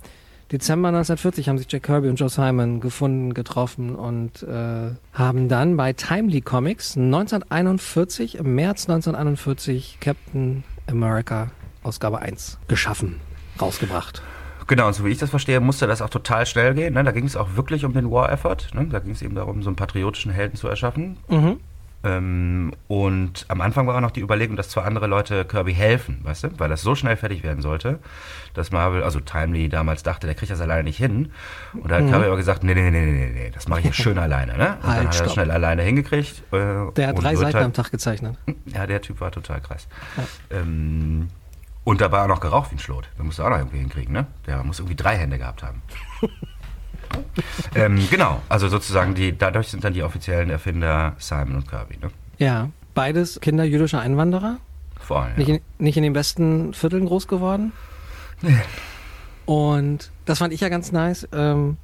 Dezember 1940 haben sich Jack Kirby und Joe Simon gefunden, getroffen und äh, haben dann bei Timely Comics 1941, im März 1941, Captain America Ausgabe 1 geschaffen, rausgebracht. Genau, und so wie ich das verstehe, musste das auch total schnell gehen. Ne? Da ging es auch wirklich um den War-Effort. Ne? Da ging es eben darum, so einen patriotischen Helden zu erschaffen. Mhm. Ähm, und am Anfang war auch noch die Überlegung, dass zwar andere Leute Kirby helfen, weißt du, weil das so schnell fertig werden sollte, dass Marvel, also Timely damals dachte, der kriegt das alleine nicht hin. Und da hat mhm. Kirby aber gesagt, nee, nee, nee, nee, nee, das mache ich jetzt schön alleine. Ne? Und halt, dann hat er das schnell alleine hingekriegt. Äh, der hat drei Seiten halt, am Tag gezeichnet. Ja, der Typ war total krass. Ja. Ähm, und dabei auch noch geraucht wie ein Schlot. Da musst du auch noch irgendwie hinkriegen, ne? Der muss irgendwie drei Hände gehabt haben. ähm, genau, also sozusagen die, dadurch sind dann die offiziellen Erfinder Simon und Kirby. Ne? Ja, beides Kinder jüdischer Einwanderer. Vor allem. Nicht, in, nicht in den besten Vierteln groß geworden. Nee. Und das fand ich ja ganz nice. Ähm,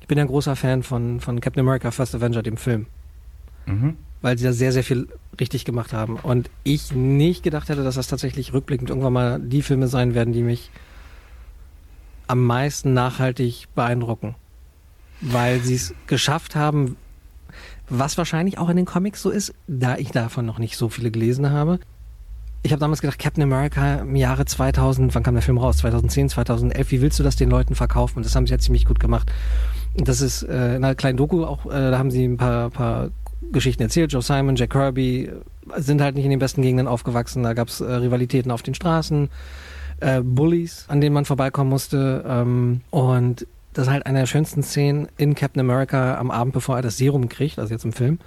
ich bin ja ein großer Fan von, von Captain America First Avenger, dem Film. Mhm. Weil sie da sehr, sehr viel richtig gemacht haben. Und ich nicht gedacht hätte, dass das tatsächlich rückblickend irgendwann mal die Filme sein werden, die mich am meisten nachhaltig beeindrucken weil sie es geschafft haben, was wahrscheinlich auch in den Comics so ist, da ich davon noch nicht so viele gelesen habe. Ich habe damals gedacht, Captain America im Jahre 2000, wann kam der Film raus? 2010, 2011, wie willst du das den Leuten verkaufen? Und das haben sie ja ziemlich gut gemacht. Das ist äh, in einer kleinen Doku auch, äh, da haben sie ein paar, paar Geschichten erzählt. Joe Simon, Jack Kirby äh, sind halt nicht in den besten Gegenden aufgewachsen. Da gab es äh, Rivalitäten auf den Straßen, äh, Bullies, an denen man vorbeikommen musste. Ähm, und das ist halt eine der schönsten Szenen in Captain America am Abend, bevor er das Serum kriegt, also jetzt im Film.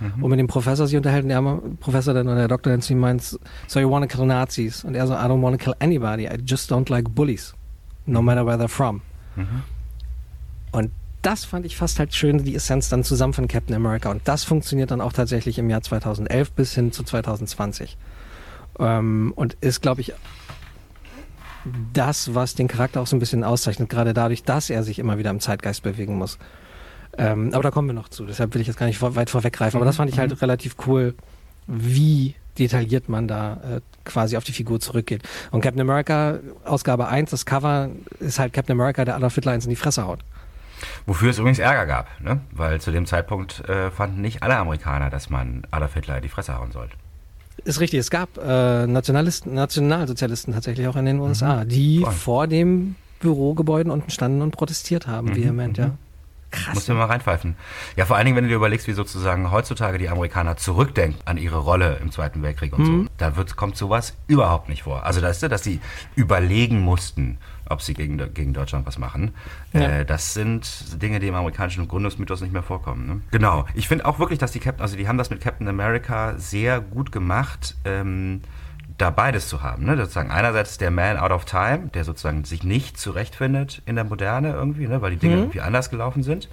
Mhm. Und mit dem Professor sich unterhalten, der Professor dann oder der Doktor dann zu ihm meint, so you wanna kill Nazis? Und er so, I don't wanna kill anybody, I just don't like bullies. No mhm. matter where they're from. Mhm. Und das fand ich fast halt schön, die Essenz dann zusammen von Captain America. Und das funktioniert dann auch tatsächlich im Jahr 2011 bis hin zu 2020. Ähm, und ist, glaube ich, das, was den Charakter auch so ein bisschen auszeichnet, gerade dadurch, dass er sich immer wieder im Zeitgeist bewegen muss. Ähm, aber da kommen wir noch zu, deshalb will ich jetzt gar nicht weit vorweggreifen. Aber das fand ich halt mhm. relativ cool, wie detailliert man da äh, quasi auf die Figur zurückgeht. Und Captain America, Ausgabe 1, das Cover ist halt Captain America, der Adolf Hitler eins in die Fresse haut. Wofür es übrigens Ärger gab, ne? weil zu dem Zeitpunkt äh, fanden nicht alle Amerikaner, dass man Adolf Hitler in die Fresse hauen sollte. Ist richtig, es gab äh, Nationalisten, Nationalsozialisten tatsächlich auch in den USA, die Voll. vor dem Bürogebäuden unten standen und protestiert haben, vehement, ja. Krass. Musst du mal reinpfeifen. Ja, vor allen Dingen, wenn du dir überlegst, wie sozusagen heutzutage die Amerikaner zurückdenken an ihre Rolle im Zweiten Weltkrieg und so. Da wird, kommt sowas überhaupt nicht vor. Also, das, dass sie überlegen mussten, ob sie gegen, gegen Deutschland was machen. Ja. Äh, das sind Dinge, die im amerikanischen Gründungsmythos nicht mehr vorkommen. Ne? Genau. Ich finde auch wirklich, dass die Captain, also die haben das mit Captain America sehr gut gemacht. Ähm, da beides zu haben. Ne? Sozusagen einerseits der Man out of time, der sozusagen sich nicht zurechtfindet in der Moderne irgendwie, ne? weil die Dinge irgendwie anders gelaufen sind.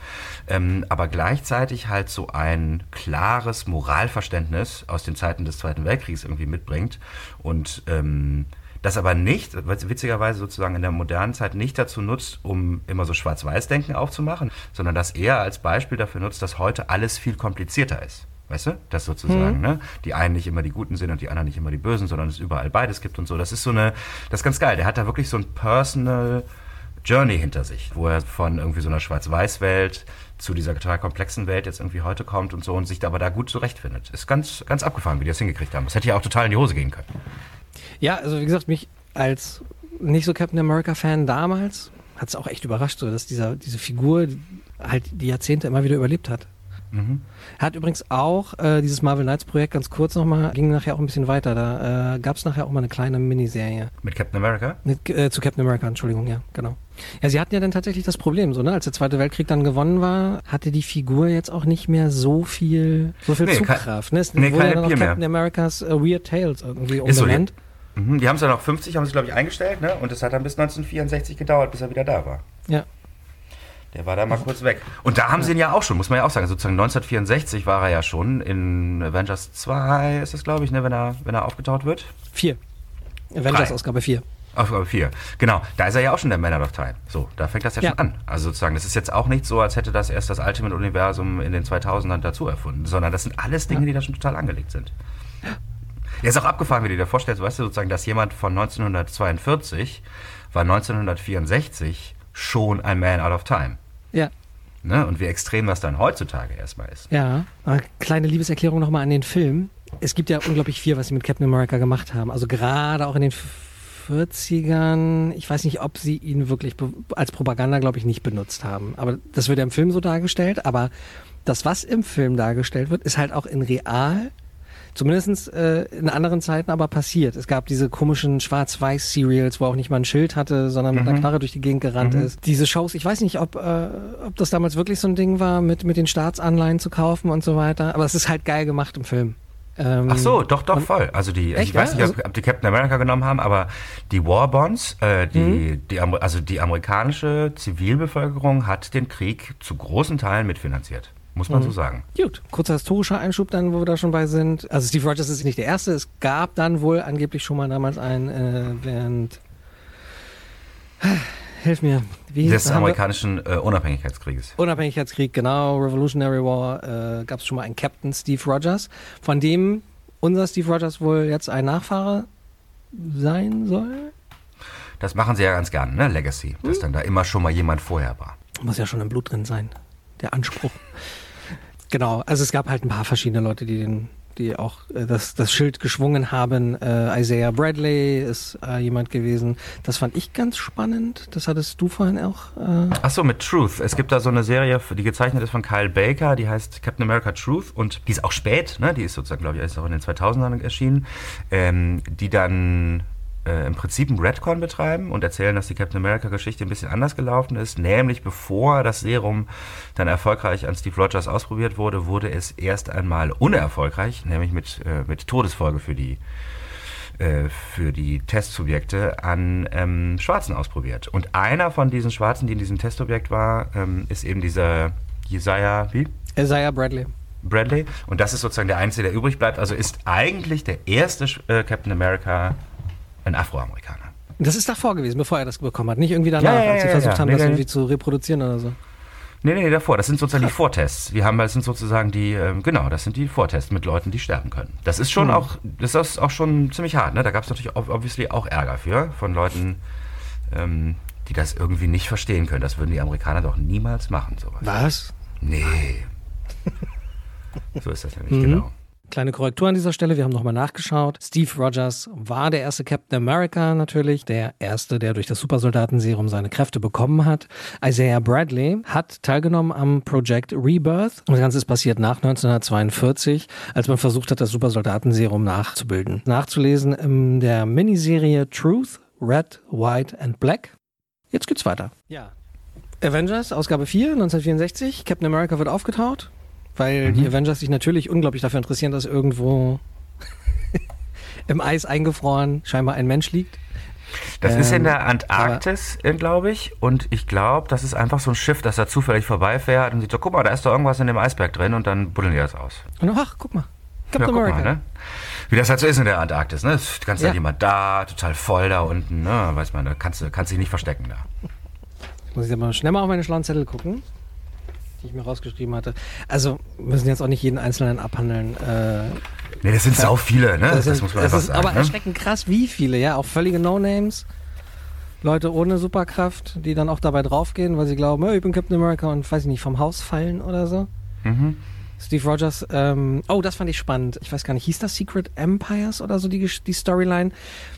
Ähm, aber gleichzeitig halt so ein klares Moralverständnis aus den Zeiten des Zweiten Weltkriegs irgendwie mitbringt und ähm, das aber nicht, witzigerweise sozusagen in der modernen Zeit nicht dazu nutzt, um immer so Schwarz-Weiß-Denken aufzumachen, sondern das eher als Beispiel dafür nutzt, dass heute alles viel komplizierter ist. Weißt du? Das sozusagen, ne? Die einen nicht immer die Guten sind und die anderen nicht immer die Bösen, sondern es überall beides gibt und so. Das ist so eine, das ist ganz geil. Der hat da wirklich so ein Personal Journey hinter sich, wo er von irgendwie so einer Schwarz-Weiß-Welt zu dieser total komplexen Welt jetzt irgendwie heute kommt und so und sich aber da gut zurechtfindet. Ist ganz, ganz abgefahren, wie die das hingekriegt haben. Das hätte ja auch total in die Hose gehen können. Ja, also wie gesagt, mich als nicht so Captain America-Fan damals hat es auch echt überrascht, so dass dieser, diese Figur halt die Jahrzehnte immer wieder überlebt hat. Er hat übrigens auch äh, dieses Marvel Knights Projekt ganz kurz nochmal, ging nachher auch ein bisschen weiter. Da äh, gab es nachher auch mal eine kleine Miniserie. Mit Captain America? Mit, äh, zu Captain America, Entschuldigung, ja, genau. Ja, sie hatten ja dann tatsächlich das Problem, so, ne? Als der Zweite Weltkrieg dann gewonnen war, hatte die Figur jetzt auch nicht mehr so viel, so viel Nee, kein- Zugkraft. Ne? Es nee, wurde dann auch Appeal mehr. Captain Americas äh, Weird Tales irgendwie so, umbenannt. Mhm, die haben es dann auf 50, haben sie glaube ich eingestellt, ne? Und es hat dann bis 1964 gedauert, bis er wieder da war. Ja. Der war da mal kurz weg. Und da haben sie ihn ja auch schon, muss man ja auch sagen. Sozusagen 1964 war er ja schon in Avengers 2, ist das glaube ich, ne, wenn er, wenn er aufgetaucht wird. Vier. Avengers Drei. Ausgabe 4. Aufgabe 4. Genau, da ist er ja auch schon der Man of Time. So, da fängt das ja, Ja. schon an. Also sozusagen, das ist jetzt auch nicht so, als hätte das erst das Ultimate-Universum in den 2000ern dazu erfunden, sondern das sind alles Dinge, die da schon total angelegt sind. Ja, ist auch abgefahren, wie du dir vorstellst, weißt du, sozusagen, dass jemand von 1942 war 1964 schon ein Man out of Time. Ja. Ne? Und wie extrem das dann heutzutage erstmal ist. Ja. Aber kleine Liebeserklärung nochmal an den Film. Es gibt ja unglaublich viel, was sie mit Captain America gemacht haben. Also gerade auch in den 40ern. Ich weiß nicht, ob sie ihn wirklich als Propaganda, glaube ich, nicht benutzt haben. Aber das wird ja im Film so dargestellt. Aber das, was im Film dargestellt wird, ist halt auch in real Zumindest äh, in anderen Zeiten aber passiert. Es gab diese komischen Schwarz-Weiß-Serials, wo auch nicht mal ein Schild hatte, sondern mit einer Knarre durch die Gegend gerannt ist. Diese Shows, ich weiß nicht, ob, äh, ob das damals wirklich so ein Ding war, mit, mit den Staatsanleihen zu kaufen und so weiter. Aber es ist halt geil gemacht im Film. Ähm, Ach so, doch, doch, voll. Also die, Echt, ich weiß nicht, ob, Also- ob die Captain America genommen haben, aber die War Bonds, äh, die, Mhm. die, also die amerikanische Zivilbevölkerung hat den Krieg zu großen Teilen mitfinanziert. Muss man Mhm. so sagen. Gut, kurzer historischer Einschub dann, wo wir da schon bei sind. Also Steve Rogers ist nicht der Erste. Es gab dann wohl angeblich schon mal damals einen äh, während... Hilf mir. Wie Des amerikanischen äh, Unabhängigkeitskrieges. Unabhängigkeitskrieg, genau, Revolutionary War, äh, gab es schon mal einen Captain Steve Rogers, von dem unser Steve Rogers wohl jetzt ein Nachfahre sein soll. Das machen sie ja ganz gerne, ne? Legacy. Dass Mhm. dann da immer schon mal jemand vorher war. Muss ja schon im Blut drin sein, der Anspruch. Genau, also es gab halt ein paar verschiedene Leute, die den die auch äh, das, das Schild geschwungen haben. Äh, Isaiah Bradley ist äh, jemand gewesen. Das fand ich ganz spannend. Das hattest du vorhin auch. Äh, Ach mit Truth. Es gibt da so eine Serie, die gezeichnet ist von Kyle Baker, die heißt Captain America Truth und die ist auch spät, ne? die ist sozusagen, glaube ich, ist auch in den 2000ern erschienen, ähm, die dann äh, im Prinzip einen Redcon betreiben und erzählen, dass die Captain America-Geschichte ein bisschen anders gelaufen ist, nämlich bevor das Serum dann erfolgreich an Steve Rogers ausprobiert wurde, wurde es erst einmal unerfolgreich, nämlich mit, äh, mit Todesfolge für die äh, für die Testsubjekte an ähm, Schwarzen ausprobiert. Und einer von diesen Schwarzen, die in diesem Testobjekt war, ähm, ist eben dieser Isaiah, wie? Isaiah Bradley. Bradley. Und das ist sozusagen der Einzige, der übrig bleibt. Also ist eigentlich der erste äh, Captain America ein Afroamerikaner. Das ist davor gewesen, bevor er das bekommen hat. Nicht irgendwie danach, Ja, ja, als sie versucht haben, Nee, das nee. irgendwie zu reproduzieren oder so. Nee, nee, nee, davor. Das sind sozusagen die Vortests. Wir haben, das sind sozusagen die, ähm, genau, das sind die Vortests mit Leuten, die sterben können. Das ist schon auch, das ist auch schon ziemlich hart, ne? Da gab es natürlich ob- obviously auch Ärger für, von Leuten, ähm, die das irgendwie nicht verstehen können. Das würden die Amerikaner doch niemals machen, sowas. Was? Nee. so ist das nämlich, Mhm. genau. Kleine Korrektur an dieser Stelle, wir haben nochmal nachgeschaut. Steve Rogers war der erste Captain America natürlich, der erste, der durch das Supersoldatenserum seine Kräfte bekommen hat. Isaiah Bradley hat teilgenommen am Project Rebirth. Und das Ganze ist passiert nach 1942, als man versucht hat, das Supersoldatenserum nachzubilden. Nachzulesen in der Miniserie Truth, Red, White and Black. Jetzt geht's weiter. Ja. Avengers, Ausgabe 4, 1964. Captain America wird aufgetaucht, weil die Avengers sich natürlich unglaublich dafür interessieren, dass irgendwo im Eis eingefroren scheinbar ein Mensch liegt. Das ist in Ähm, der Antarktis, glaube ich. Und ich glaube, das ist einfach so ein Schiff, das da zufällig vorbeifährt und sieht so, guck mal, da ist doch irgendwas in dem Eisberg drin und dann buddeln die das aus. Und ach, guck mal. Ja, Captain guck America. mal, ne? Wie das halt so ist in der Antarktis, ne? Ist die ganze Zeit Ja. jemand da, total voll da unten, ne? Weiß man, da kannst du kannst dich nicht verstecken da. Muss ich aber schnell mal auf meine schlauen Zettel gucken, die ich mir rausgeschrieben hatte. Also, wir müssen jetzt auch nicht jeden Einzelnen abhandeln. Äh, Nee, das sind sau viele, ne? Das, sind- muss man einfach ist sagen. aber ne? erschreckend krass, wie viele, ja. Auch völlige No-Names. Leute ohne Superkraft, die dann auch dabei draufgehen, weil sie glauben, "Oh, ich bin Captain America und weiß ich nicht, vom Haus fallen oder so. Mhm. Steve Rogers, ähm, oh, das fand ich spannend. Ich weiß gar nicht, hieß das Secret Empires oder so die, die Storyline,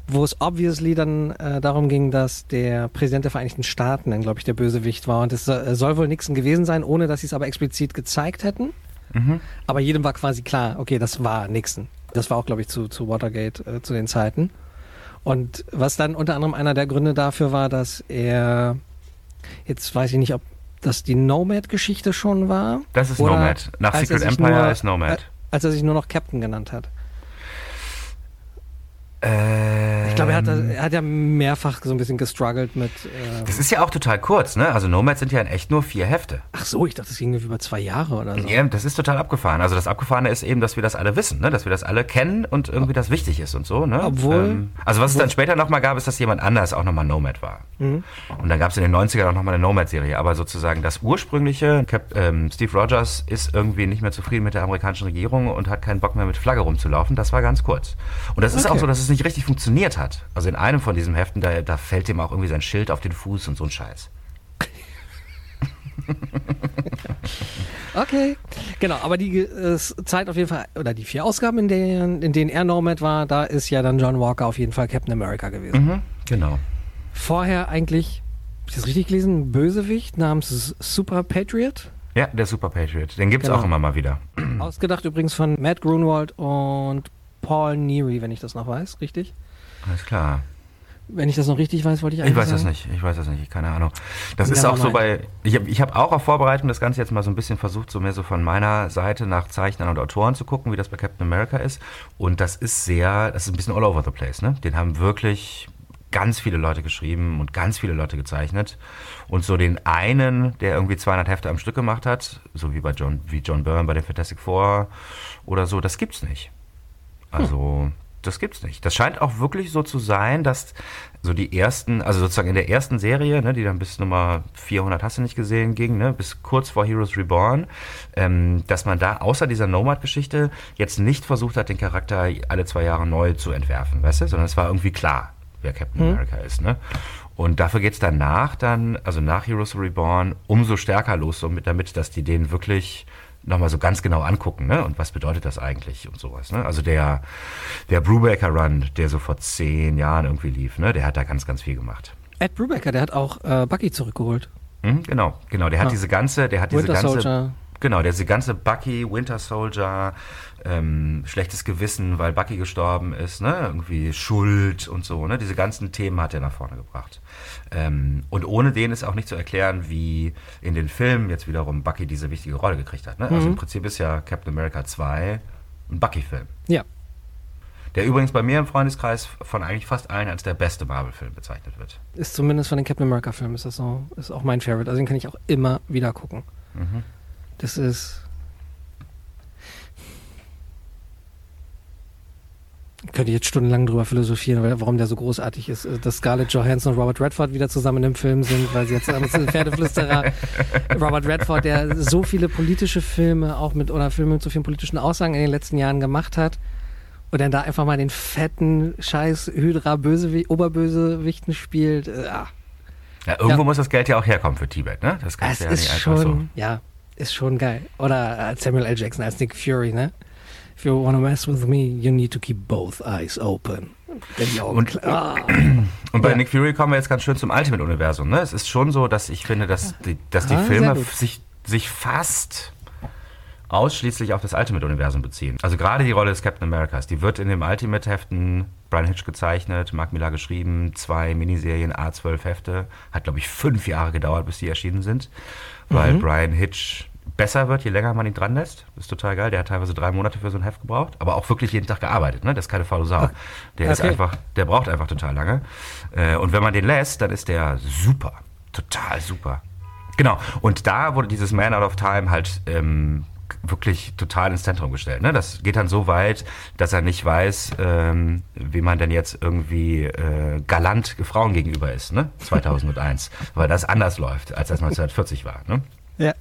wo es obviously dann äh, darum ging, dass der Präsident der Vereinigten Staaten dann, glaube ich, der Bösewicht war. Und es äh, soll wohl Nixon gewesen sein, ohne dass sie es aber explizit gezeigt hätten. Mhm. Aber jedem war quasi klar, okay, das war Nixon. Das war auch, glaube ich, zu, zu Watergate äh, zu den Zeiten. Und was dann unter anderem einer der Gründe dafür war, dass er, jetzt weiß ich nicht, ob das die Nomad-Geschichte schon war. Das ist Nomad. Nach Secret Empire nur- ist Nomad. Äh, als er sich nur noch Captain genannt hat. Äh, Ich glaube, er hat, er hat ja mehrfach so ein bisschen gestruggelt mit. Äh, das ist ja auch total kurz, ne? Also Nomad sind ja in echt nur vier Hefte. ach so, ich dachte, das ging über zwei Jahre oder so. Ja, das ist total abgefahren. Also das Abgefahrene ist eben, dass wir das alle wissen, ne? dass wir das alle kennen und irgendwie das wichtig ist und so. Ne? Obwohl- also was es dann später nochmal gab, ist, dass jemand anders auch nochmal Nomad war. Mhm. Und dann gab es in den 90ern auch nochmal eine Nomad-Serie. Aber sozusagen das ursprüngliche, Cap, ähm, Steve Rogers ist irgendwie nicht mehr zufrieden mit der amerikanischen Regierung und hat keinen Bock mehr mit Flagge rumzulaufen. Das war ganz kurz. Und das ist Okay. auch so, dass es nicht richtig funktioniert hat. Also in einem von diesen Heften, da, da fällt ihm auch irgendwie sein Schild auf den Fuß und so ein Scheiß. Okay, genau, aber die äh, Zeit auf jeden Fall, oder die vier Ausgaben, in denen, in denen er Nomad war, da ist ja dann John Walker auf jeden Fall Captain America gewesen. Mhm, genau. Vorher eigentlich, hab ich das richtig gelesen, ein Bösewicht namens Super Patriot. Ja, der Super Patriot. Den gibt's Genau. auch immer mal wieder. Ausgedacht übrigens von Matt Grunwald und Paul Neary, wenn ich das noch weiß, richtig? Alles klar. Wenn ich das noch richtig weiß, wollte ich eigentlich Ich weiß das sagen. nicht, ich weiß das nicht, keine Ahnung. Das ist Never auch so bei, ich habe ich hab auch auf Vorbereitung das Ganze jetzt mal so ein bisschen versucht, so mehr so von meiner Seite nach Zeichnern und Autoren zu gucken, wie das bei Captain America ist. Und das ist sehr, das ist ein bisschen all over the place, ne? Den haben wirklich ganz viele Leute geschrieben und ganz viele Leute gezeichnet. Und so den einen, der irgendwie 200 Hefte am Stück gemacht hat, so wie bei John, wie John Byrne bei den Fantastic Four oder so, das gibt's nicht. Also, das gibt's nicht. Das scheint auch wirklich so zu sein, dass so die ersten, also sozusagen in der ersten Serie, ne, die dann bis Nummer 400 hast du nicht gesehen ging, ne, bis kurz vor Heroes Reborn, ähm, dass man da außer dieser Nomad-Geschichte jetzt nicht versucht hat, den Charakter alle zwei Jahre neu zu entwerfen, weißt du, sondern es war irgendwie klar, wer Captain America ist, ne. Und dafür geht's danach dann, also nach Heroes Reborn, umso stärker los, so mit, damit, dass die den wirklich nochmal so ganz genau angucken, ne? Und was bedeutet das eigentlich und sowas, ne? Also der, der Brubaker Run, der so vor zehn Jahren irgendwie lief, ne? Der hat da ganz, ganz viel gemacht. Ed Brubaker, der hat auch äh, Bucky zurückgeholt. Mhm, genau, genau. Der hat Ah. diese ganze, der hat diese Winter ganze, Soldier. Genau, der diese ganze Bucky, Winter Soldier, ähm, schlechtes Gewissen, weil Bucky gestorben ist, ne? Irgendwie Schuld und so, ne? Diese ganzen Themen hat er nach vorne gebracht. Ähm, und ohne den ist auch nicht zu erklären, wie in den Filmen jetzt wiederum Bucky diese wichtige Rolle gekriegt hat. Ne? Also Mhm. im Prinzip ist ja Captain America 2 ein Bucky-Film. Ja. Der übrigens bei mir im Freundeskreis von eigentlich fast allen als der beste Marvel-Film bezeichnet wird. Ist zumindest von den Captain America Filmen ist das so, ist auch mein Favorite. Also den kann ich auch immer wieder gucken. Mhm. Das ist. Ich könnte jetzt stundenlang drüber philosophieren, warum der so großartig ist. Äh, Dass Scarlett Johansson und Robert Redford wieder zusammen im Film sind, weil sie jetzt sind Pferdeflüsterer. Robert Redford, der so viele politische Filme auch mit oder Filme mit so vielen politischen Aussagen in den letzten Jahren gemacht hat und dann da einfach mal den fetten Scheiß Hydra Bösewi Oberbösewichten spielt. Äh, ah. Ja, irgendwo Ja. muss das Geld ja auch herkommen für Tibet, ne? Das kannst du ja ist nicht einfach so. schon, ja, ist schon geil. Oder äh, Samuel L. Jackson als Nick Fury, ne? If you wanna mess with me, you need to keep both eyes open. Und- ah. Und bei Ja. Nick Fury kommen wir jetzt ganz schön zum Ultimate-Universum. Ne? Es ist schon so, dass ich finde, dass die, dass die Ah, Filme sich, sich fast ausschließlich auf das Ultimate-Universum beziehen. Also gerade die Rolle des Captain Americas, die wird in dem Ultimate-Heften Brian Hitch gezeichnet, Mark Millar geschrieben, zwei Miniserien, A12 Hefte. Hat, glaube ich, fünf Jahre gedauert, bis die erschienen sind, weil Mhm. Brian Hitch besser wird, je länger man ihn dran lässt. Das ist total geil. Der hat teilweise drei Monate für so ein Heft gebraucht, aber auch wirklich jeden Tag gearbeitet. Ne? Das ist keine faule Sau. Der ist Okay. einfach, der braucht einfach total lange. Äh, Und wenn man den lässt, dann ist der super. Total super. Genau. Und da wurde dieses Man Out of Time halt ähm, wirklich total ins Zentrum gestellt. Ne? Das geht dann so weit, dass er nicht weiß, ähm, wie man denn jetzt irgendwie äh, galant Frauen gegenüber ist, ne? 2001. weil das anders läuft, als das 1940 war. Ne? Ja.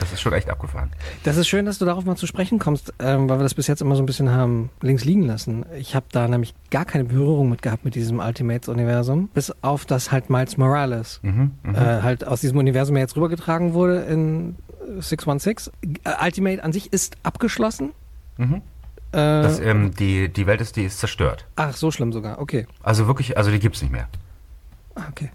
Das ist schon echt abgefahren. Das ist schön, dass du darauf mal zu sprechen kommst, ähm, weil wir das bis jetzt immer so ein bisschen haben links liegen lassen. Ich habe da nämlich gar keine Berührung mit gehabt mit diesem Ultimates-Universum, bis auf das halt Miles Morales Mhm, mhm. äh, halt aus diesem Universum ja jetzt rübergetragen wurde in äh, 616. Äh, Ultimate an sich ist abgeschlossen. Mhm. Äh, Das, ähm, die, die Welt ist, die ist zerstört. ach, so schlimm sogar. Okay. Also wirklich, also die gibt's nicht mehr. Ah, okay.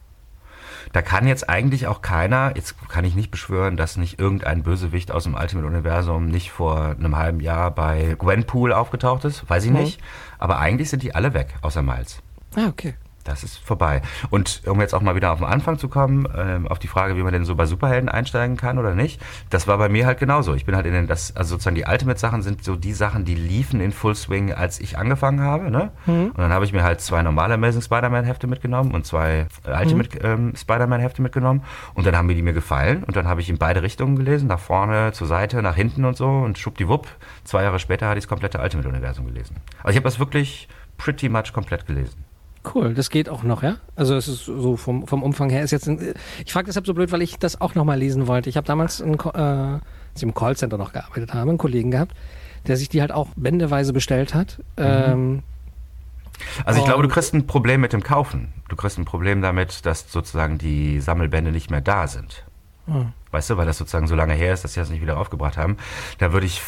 Da kann jetzt eigentlich auch keiner, jetzt kann ich nicht beschwören, dass nicht irgendein Bösewicht aus dem Ultimate-Universum nicht vor einem halben Jahr bei Gwenpool aufgetaucht ist. Weiß ich Mhm. nicht. Aber eigentlich sind die alle weg, außer Miles. Ah, okay. Das ist vorbei. Und um jetzt auch mal wieder auf den Anfang zu kommen, ähm, auf die Frage, wie man denn so bei Superhelden einsteigen kann oder nicht, das war bei mir halt genauso. Ich bin halt in den, das, also sozusagen die Ultimate-Sachen sind so die Sachen, die liefen in Full Swing, als ich angefangen habe. Ne? Und dann habe ich mir halt zwei normale Amazing Spider-Man-Hefte mitgenommen und zwei äh, Ultimate ähm, Spider-Man-Hefte mitgenommen. Und dann haben mir die mir gefallen und dann habe ich in beide Richtungen gelesen, nach vorne, zur Seite, nach hinten und so. Und schwuppdiwupp, zwei Jahre später hatte ich das komplette Ultimate-Universum gelesen. Also ich habe das wirklich pretty much komplett gelesen. Cool, das geht auch noch, ja? Also es ist so vom, vom Umfang her ist jetzt ein, ich frage deshalb so blöd, weil ich das auch nochmal lesen wollte. Ich habe damals in, Ko- äh, als ich im Callcenter noch gearbeitet habe, einen Kollegen gehabt, der sich die halt auch bändeweise bestellt hat. Ähm, Also ich glaube, du kriegst ein Problem mit dem Kaufen. Du kriegst ein Problem damit, dass sozusagen die Sammelbände nicht mehr da sind. Hm. Weißt du, weil das sozusagen so lange her ist, dass sie das nicht wieder aufgebracht haben. Da würde ich,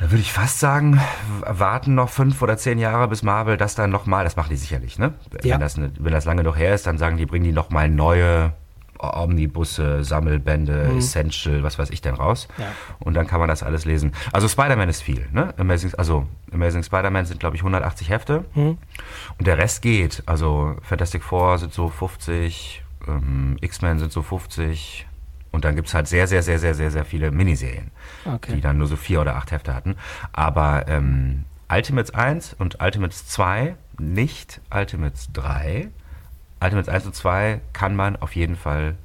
da würde ich fast sagen, warten noch fünf oder zehn Jahre, bis Marvel das dann nochmal, das machen die sicherlich, ne? Ja. Wenn, das, ne- wenn das lange noch her ist, dann sagen die, bringen die nochmal neue Omnibusse, Sammelbände, Essential, was weiß ich denn raus. Ja. Und dann kann man das alles lesen. Also Spider-Man ist viel, ne? Amazing, also Amazing Spider-Man sind, glaube ich, 180 Hefte. Und der Rest geht. Also Fantastic Four sind so 50, ähm, X-Men sind so 50. Und dann gibt's halt sehr, sehr, sehr, sehr, sehr, sehr viele Miniserien, Okay. die dann nur so vier oder acht Hefte hatten. Aber ähm, Ultimates 1 und Ultimates 2, nicht Ultimates 3. Ultimates 1 und 2 kann man auf jeden Fall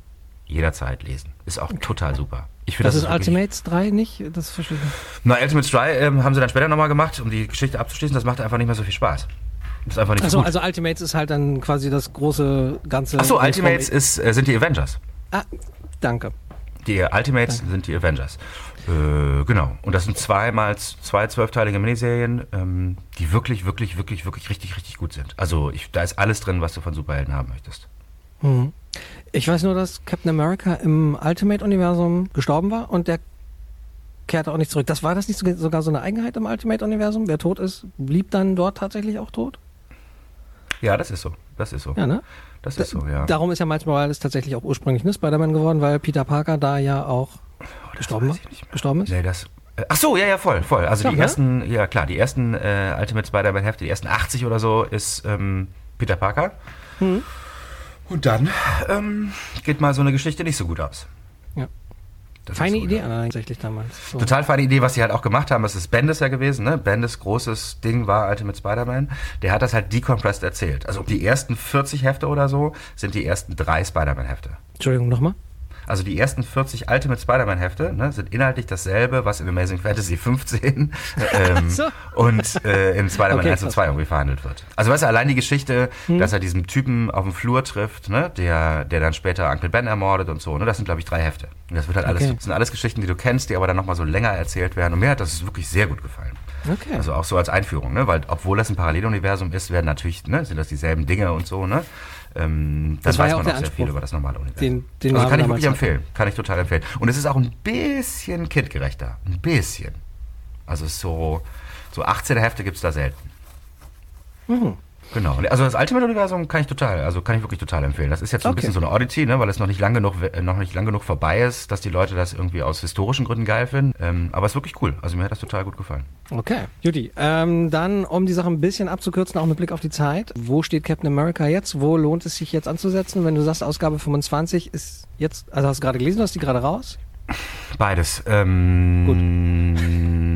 jederzeit lesen. Ist auch total super. Ich finde, das, ist wirklich- Ultimates 3 nicht? Das verstehe ich nicht. na, Ultimate 3 ähm, haben sie dann später nochmal gemacht, um die Geschichte abzuschließen. Das macht einfach nicht mehr so viel Spaß. Ist einfach nicht so Achso, gut. also Ultimates ist halt dann quasi das große ganze. Achso, Ultimates ist, äh, sind die Avengers. Ah, danke. Die Ultimates sind die Avengers. Äh, genau. Und das sind zweimal zwei zwölfteilige Miniserien, ähm, die wirklich, wirklich, wirklich, wirklich richtig, richtig gut sind. Also ich, da ist alles drin, was du von Superhelden haben möchtest. Mhm. Ich weiß nur, dass Captain America im Ultimate-Universum gestorben war und der kehrte auch nicht zurück. Das war das nicht sogar- sogar so eine Eigenheit im Ultimate-Universum? Wer tot ist, blieb dann dort tatsächlich auch tot? Ja, das ist so. Das ist so. Ja, ne? Das ist so, ja. Darum ist ja Miles Morales tatsächlich auch ursprünglich ne, Spider-Man geworden, weil Peter Parker da ja auch gestorben, Oh, war, mehr. gestorben ist. Nee, das. Äh, ach so, ja, ja, voll, voll. Also Ja, die ne? ersten, ja klar, die ersten äh, Ultimate Spider-Man-Hefte, die ersten 80 oder so, ist ähm, Peter Parker. Mhm. Und dann ähm, geht mal so eine Geschichte nicht so gut aus. Das Feine Idee tatsächlich damals. So. Total feine Idee, was sie halt auch gemacht haben. Das ist Bendis ja gewesen. Ne? Bendis großes Ding war Ultimate Spider-Man. Der hat das halt decompressed erzählt. Also die ersten 40 Hefte oder so sind die ersten drei Spider-Man-Hefte. Entschuldigung, nochmal? Also die ersten 40 Ultimate Spider-Man-Hefte ne, sind inhaltlich dasselbe, was in Amazing Fantasy 15 ähm, so. und äh, in Spider-Man Okay, 1 und krass. 2 irgendwie verhandelt wird. Also weißt du, allein die Geschichte, Hm. dass er diesen Typen auf dem Flur trifft, ne, der, der dann später Uncle Ben ermordet und so, ne, das sind glaube ich drei Hefte. Und das wird halt alles, Okay. das sind alles Geschichten, die du kennst, die aber dann nochmal so länger erzählt werden. Und mir hat das wirklich sehr gut gefallen. Okay. Also auch so als Einführung, ne? Weil obwohl das ein Paralleluniversum ist, werden natürlich, ne, sind das dieselben Dinge und so, ne? Ähm, dann Das weiß ja man auch sehr viel über das normale Universum. Den- den also kann ich wirklich empfehlen. Kann ich total empfehlen. Und es ist auch ein bisschen kindgerechter. Ein bisschen. Also so, so 18er Hefte gibt es da selten. Mhm. Genau. Also das Ultimate-Universum kann ich total, also kann ich wirklich total empfehlen. Das ist jetzt so ein Okay. bisschen so eine Oddity, ne, weil es noch nicht lang genug, äh, noch nicht lang genug vorbei ist, dass die Leute das irgendwie aus historischen Gründen geil finden. Ähm, aber es ist wirklich cool. Also mir hat das total gut gefallen. Okay, Judy. Ähm, dann, um die Sache ein bisschen abzukürzen, auch mit Blick auf die Zeit. Wo steht Captain America jetzt? Wo lohnt es sich jetzt anzusetzen? Wenn du sagst, Ausgabe 25 ist jetzt, also hast du gerade gelesen, hast du die gerade raus? Beides. Ähm,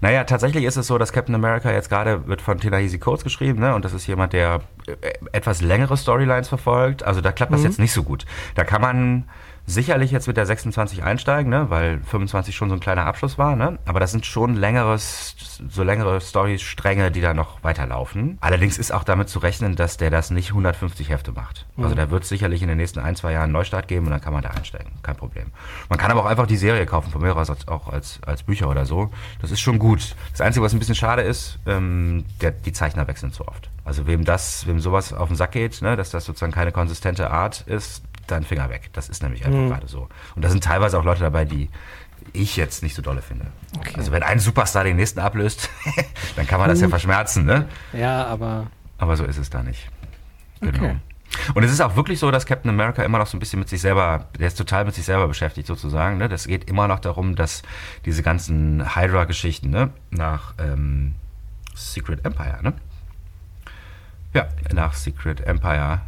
Naja, tatsächlich ist es so, dass Captain America jetzt gerade wird von Ta-Nehisi Coates geschrieben, ne? Und das ist jemand, der äh, etwas längere Storylines verfolgt. Also da klappt das jetzt nicht so gut. Da kann man sicherlich jetzt mit der 26 einsteigen, ne? Weil 25 schon so ein kleiner Abschluss war, ne? Aber das sind schon längere, so längere Storystränge, die da noch weiterlaufen. Allerdings ist auch damit zu rechnen, dass der das nicht 150 Hefte macht. Also da wird es sicherlich in den nächsten ein, zwei Jahren einen Neustart geben und dann kann man da einsteigen. Kein Problem. Man kann aber auch einfach die Serie kaufen, von mir aus als- auch als, als Bücher oder so. Das ist schon gut. Das Einzige, was ein bisschen schade ist, ähm, der, die Zeichner wechseln zu oft. Also wem das, wem sowas auf den Sack geht, ne, dass das sozusagen keine konsistente Art ist, dann Finger weg. Das ist nämlich einfach gerade so. Und da sind teilweise auch Leute dabei, die ich jetzt nicht so dolle finde. Also wenn ein Superstar den nächsten ablöst, dann kann man das ja verschmerzen, ne? Ja, aber Aber so ist es da nicht. Genau. Okay. Und es ist auch wirklich so, dass Captain America immer noch so ein bisschen mit sich selber, der ist total mit sich selber beschäftigt sozusagen. Ne? Das geht immer noch darum, dass diese ganzen Hydra-Geschichten ne? nach ähm, Secret Empire, ne? Ja, nach Secret Empire.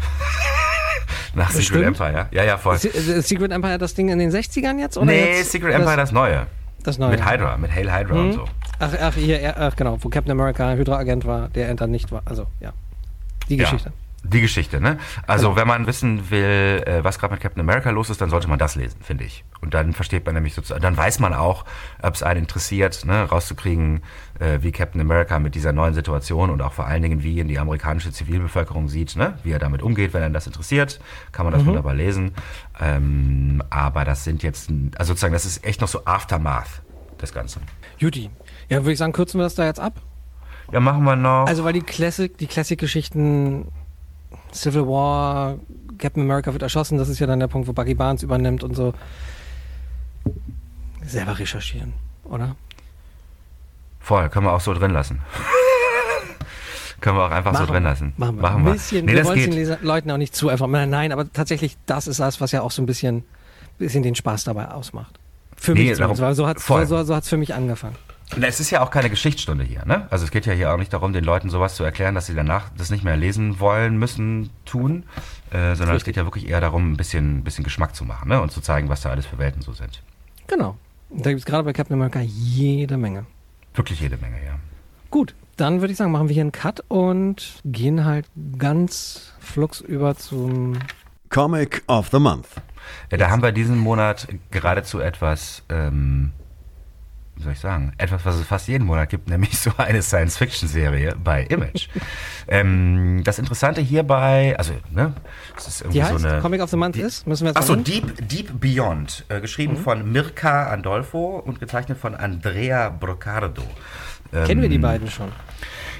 nach Secret. Empire. Ja, ja, voll. Se- äh, Secret Empire das Ding in den 60ern jetzt? Oder nee, jetzt Secret Empire das Neue. das neue. Mit Hydra, mit Hail Hydra und Mhm. so. Ach, ach, hier, er- ach, genau, wo Captain America Hydra-Agent war, der Enter nicht war. Also, ja. Die Geschichte. Ja, die Geschichte, ne? Also Genau. wenn man wissen will, äh, was gerade mit Captain America los ist, dann sollte man das lesen, finde ich. Und dann versteht man nämlich sozusagen, dann weiß man auch, ob es einen interessiert, ne, rauszukriegen, äh, wie Captain America mit dieser neuen Situation und auch vor allen Dingen, wie ihn die amerikanische Zivilbevölkerung sieht, ne? Wie er damit umgeht, wenn einen das interessiert, kann man das wunderbar lesen. Ähm, aber das sind jetzt, also sozusagen, das ist echt noch so Aftermath des Ganzen. Judy. Ja, würde ich sagen, kürzen wir das da jetzt ab. Ja, machen wir noch. Also, weil die Classic, die Classic-Geschichten Civil War, Captain America wird erschossen, das ist ja dann der Punkt, wo Bucky Barnes übernimmt und so. Selber recherchieren, oder? Voll, können wir auch so drin lassen. können wir auch einfach so drin lassen. Machen wir. Machen ein bisschen, nee, wir wollen es den. Leser, Leuten auch nicht zu einfach. Nein, nein, aber tatsächlich, das ist das, was ja auch so ein bisschen, bisschen den Spaß dabei ausmacht. Für Nee, mich darum- so hat es so, so für mich angefangen. Na, Es ist ja auch keine Geschichtsstunde hier, ne? Also es geht ja hier auch nicht darum, den Leuten sowas zu erklären, dass sie danach das nicht mehr lesen wollen, müssen, tun, äh, sondern es geht ja wirklich eher darum, ein bisschen, ein bisschen Geschmack zu machen, ne? Und zu zeigen, was da alles für Welten so sind. Genau. Da gibt es gerade bei Captain America jede Menge. Wirklich jede Menge, ja. Gut, dann würde ich sagen, machen wir hier einen Cut und gehen halt ganz flugs über zum. Comic of the Month. ja da haben wir diesen Monat geradezu etwas, ähm, wie soll ich sagen, etwas, was es fast jeden Monat gibt, nämlich so eine Science-Fiction-Serie bei Image. ähm, das Interessante hierbei, also, ne, es ist irgendwie Die heißt so eine... Comic of the Month die, ist? Müssen wir jetzt Achso, mal Deep, Deep Beyond, äh, geschrieben von Mirka Andolfo und gezeichnet von Andrea Brocardo. Ähm, Kennen wir die beiden schon?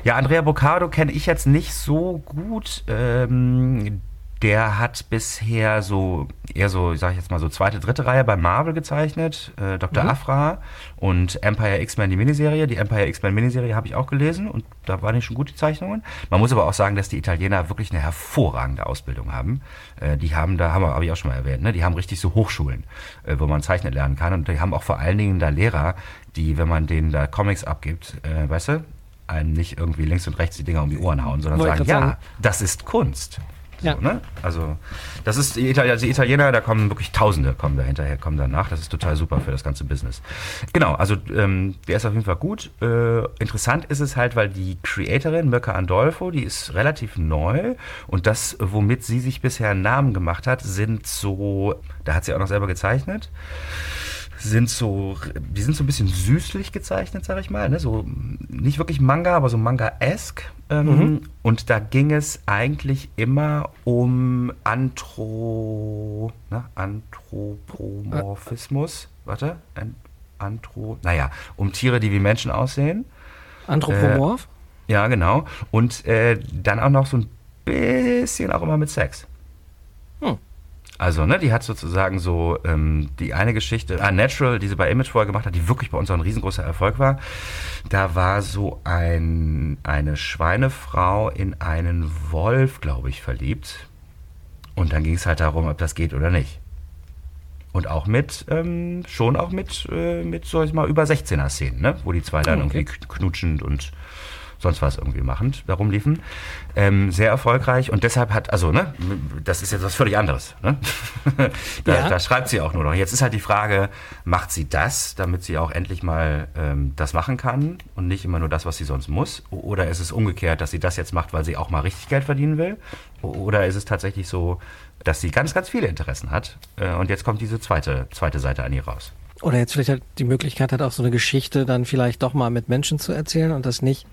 Ja, Andrea Brocardo kenne ich jetzt nicht so gut. Ähm, der hat bisher so eher so, sag ich jetzt mal so zweite, dritte Reihe bei Marvel gezeichnet, äh, Dr. Afra und Empire X-Men die Miniserie. Die Empire X-Men Miniserie habe ich auch gelesen und da waren nicht schon gut die Zeichnungen. Man muss aber auch sagen, dass die Italiener wirklich eine hervorragende Ausbildung haben. Äh, die haben da, haben wir, habe ich auch schon mal erwähnt, ne? die haben richtig so Hochschulen, äh, wo man zeichnen lernen kann und die haben auch vor allen Dingen da Lehrer, die, wenn man denen da Comics abgibt, äh, weißt du, einem nicht irgendwie links und rechts die Dinger um die Ohren hauen, sondern Wollte sagen, ja, sagen. das ist Kunst. So, Ja. ne? Also das ist die, Itali also die Italiener, da kommen wirklich Tausende kommen da hinterher, kommen danach. Das ist total super für das ganze Business. Genau, also ähm, der ist auf jeden Fall gut. Äh, interessant ist es halt, weil die Creatorin Mirka Andolfo, die ist relativ neu und das, womit sie sich bisher einen Namen gemacht hat, sind so, da hat sie auch noch selber gezeichnet sind so, die sind so ein bisschen süßlich gezeichnet, sag ich mal, ne? so nicht wirklich Manga, aber so Manga-esque. Ähm, Und da ging es eigentlich immer um Antro, ne? Anthropomorphismus. Warte, An Antro, naja, um Tiere, die wie Menschen aussehen. Anthropomorph? Ja, genau. Und äh, dann auch noch so ein bisschen auch immer mit Sex. Also, ne, die hat sozusagen so ähm, die eine Geschichte, Unnatural, die sie bei Image vorher gemacht hat, die wirklich bei uns auch ein riesengroßer Erfolg war. Da war so ein, eine Schweinefrau in einen Wolf, glaube ich, verliebt. Und dann ging es halt darum, ob das geht oder nicht. Und auch mit, ähm, schon auch mit, äh, mit, sag ich mal, über 16er Szenen, ne? Wo die zwei dann Oh, okay. irgendwie kn- knutschend und sonst was irgendwie machend da rumliefen. Ähm, sehr erfolgreich und deshalb hat, also, ne, das ist jetzt was völlig anderes, ne? da, Ja. da schreibt sie auch nur noch. Jetzt ist halt die Frage, macht sie das, damit sie auch endlich mal ähm, das machen kann und nicht immer nur das, was sie sonst muss? Oder ist es umgekehrt, dass sie das jetzt macht, weil sie auch mal richtig Geld verdienen will? Oder ist es tatsächlich so, dass sie ganz, ganz viele Interessen hat äh, und jetzt kommt diese zweite, zweite Seite an ihr raus? Oder jetzt vielleicht halt die Möglichkeit hat, auch so eine Geschichte dann vielleicht doch mal mit Menschen zu erzählen und das nicht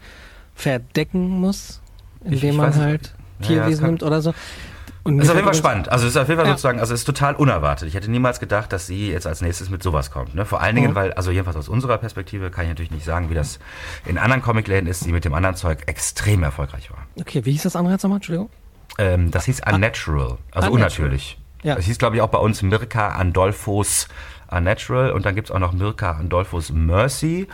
verdecken muss, indem ich man nicht. halt Ja, ja, Tierwesen das kann- nimmt oder so. Und Das ist auf jeden Fall spannend. Also ist auf jeden Fall Ja. sozusagen, also es ist total unerwartet. Ich hätte niemals gedacht, dass sie jetzt als nächstes mit sowas kommt. Ne? Vor allen Dingen, Mhm. weil, also jedenfalls aus unserer Perspektive kann ich natürlich nicht sagen, wie das in anderen Comicläden ist, die mit dem anderen Zeug extrem erfolgreich war. Okay, wie hieß das andere jetzt nochmal? Entschuldigung. Ähm, das hieß Unnatural, also Unnatural. unnatürlich. Ja. Es hieß, glaube ich, auch bei uns Mirka Andolfos Unnatural und dann gibt es auch noch Mirka Andolfos Mercy.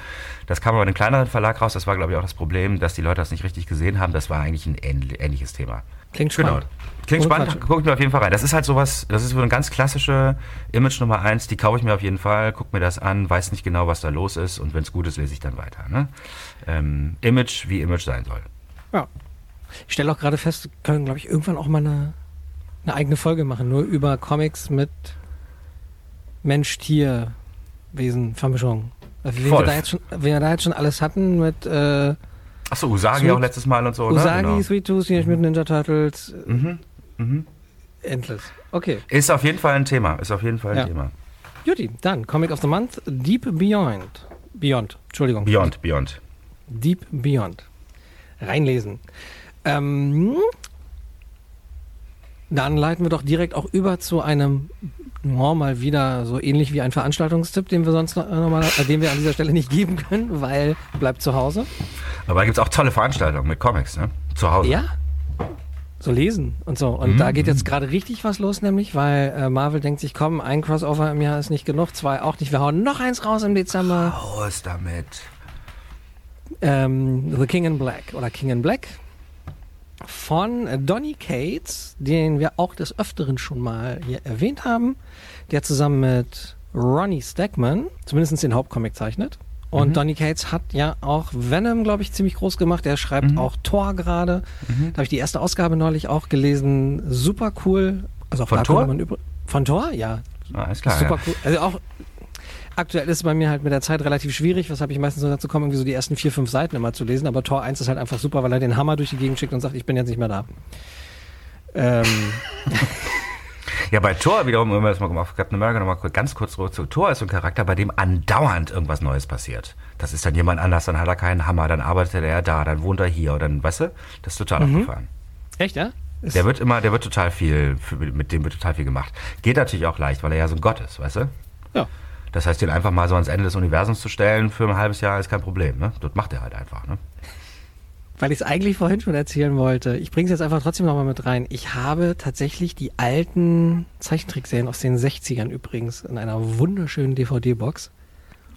Das kam aber in einem kleineren Verlag raus. Das war, glaube ich, auch das Problem, dass die Leute das nicht richtig gesehen haben. Das war eigentlich ein ähnl- ähnliches Thema. Klingt Genau. spannend. Klingt Ohne spannend, guck ich mir auf jeden Fall rein. Das ist halt sowas, das ist so eine ganz klassische Image Nummer eins, die kaufe ich mir auf jeden Fall, guck mir das an, weiß nicht genau, was da los ist und wenn es gut ist, lese ich dann weiter. Ne? Ähm, Image, wie Image sein soll. Ja. Ich stelle auch gerade fest, wir können, glaube ich, irgendwann auch mal eine, eine eigene Folge machen, nur über Comics mit Mensch-Tier-Wesen-Vermischung. Also, Wie wir, da jetzt schon, wie wir da jetzt schon alles hatten mit äh, Achso, Usagi Sweet- auch letztes Mal und so, Usagi, ne? Sweet Tooth, Teenage Mutant Ninja Turtles, Mhm. Mhm. endless. Okay, Ist auf jeden Fall ein Thema. Ist auf jeden Fall ein Ja. Thema. Juti, dann Comic of the Month, Deep Beyond. Beyond, Entschuldigung. Beyond, Beyond. Deep Beyond. Reinlesen. Ähm, dann leiten wir doch direkt auch über zu einem, oh, mal wieder so ähnlich wie ein Veranstaltungstipp, den wir sonst noch, noch mal, äh, den wir an dieser Stelle nicht geben können, weil bleibt zu Hause. Aber da gibt es auch tolle Veranstaltungen mit Comics, ne? Zu Hause. Ja. So lesen und so. Und Mhm. da geht jetzt gerade richtig was los, nämlich, weil äh, Marvel denkt sich, komm, ein Crossover im Jahr ist nicht genug, zwei auch nicht. Wir hauen noch eins raus im Dezember. Raus damit. ähm, The King in Black oder King in Black von Donny Cates, den wir auch des Öfteren schon mal hier erwähnt haben, der zusammen mit Ronnie Stackman zumindest den Hauptcomic zeichnet. Und Mhm. Donny Cates hat ja auch Venom, glaube ich, ziemlich groß gemacht. Er schreibt Mhm. auch Thor gerade. Mhm. Da habe ich die erste Ausgabe neulich auch gelesen. Super cool. Also auch Von Thor? man übr- Von Thor? Ja, alles klar. Super ja. cool. Also auch aktuell ist es bei mir halt mit der Zeit relativ schwierig, weshalb ich meistens so dazu komme, irgendwie so die ersten vier, fünf Seiten immer zu lesen. Aber Tor 1 ist halt einfach super, weil er den Hammer durch die Gegend schickt und sagt, ich bin jetzt nicht mehr da. Ähm, Ja, bei Thor wiederum, wenn wir das mal auf Captain America nochmal ganz kurz zurück zu Thor ist so ein Charakter, bei dem andauernd irgendwas Neues passiert. Das ist dann jemand anders, dann hat er keinen Hammer, dann arbeitet er da, dann wohnt er hier, oder dann, weißt du, das ist total Mhm. abgefahren. echt, ja? Ist, Der wird immer, der wird total viel, mit dem wird total viel gemacht. Geht natürlich auch leicht, weil er ja so ein Gott ist, weißt du? ja. Das heißt, den einfach mal so ans Ende des Universums zu stellen für ein halbes Jahr ist kein Problem, ne? Das macht er halt einfach, ne? Weil ich es eigentlich vorhin schon erzählen wollte. Ich bringe es jetzt einfach trotzdem nochmal mit rein. Ich habe tatsächlich die alten Zeichentrickserien aus den 60ern übrigens in einer wunderschönen DVD-Box.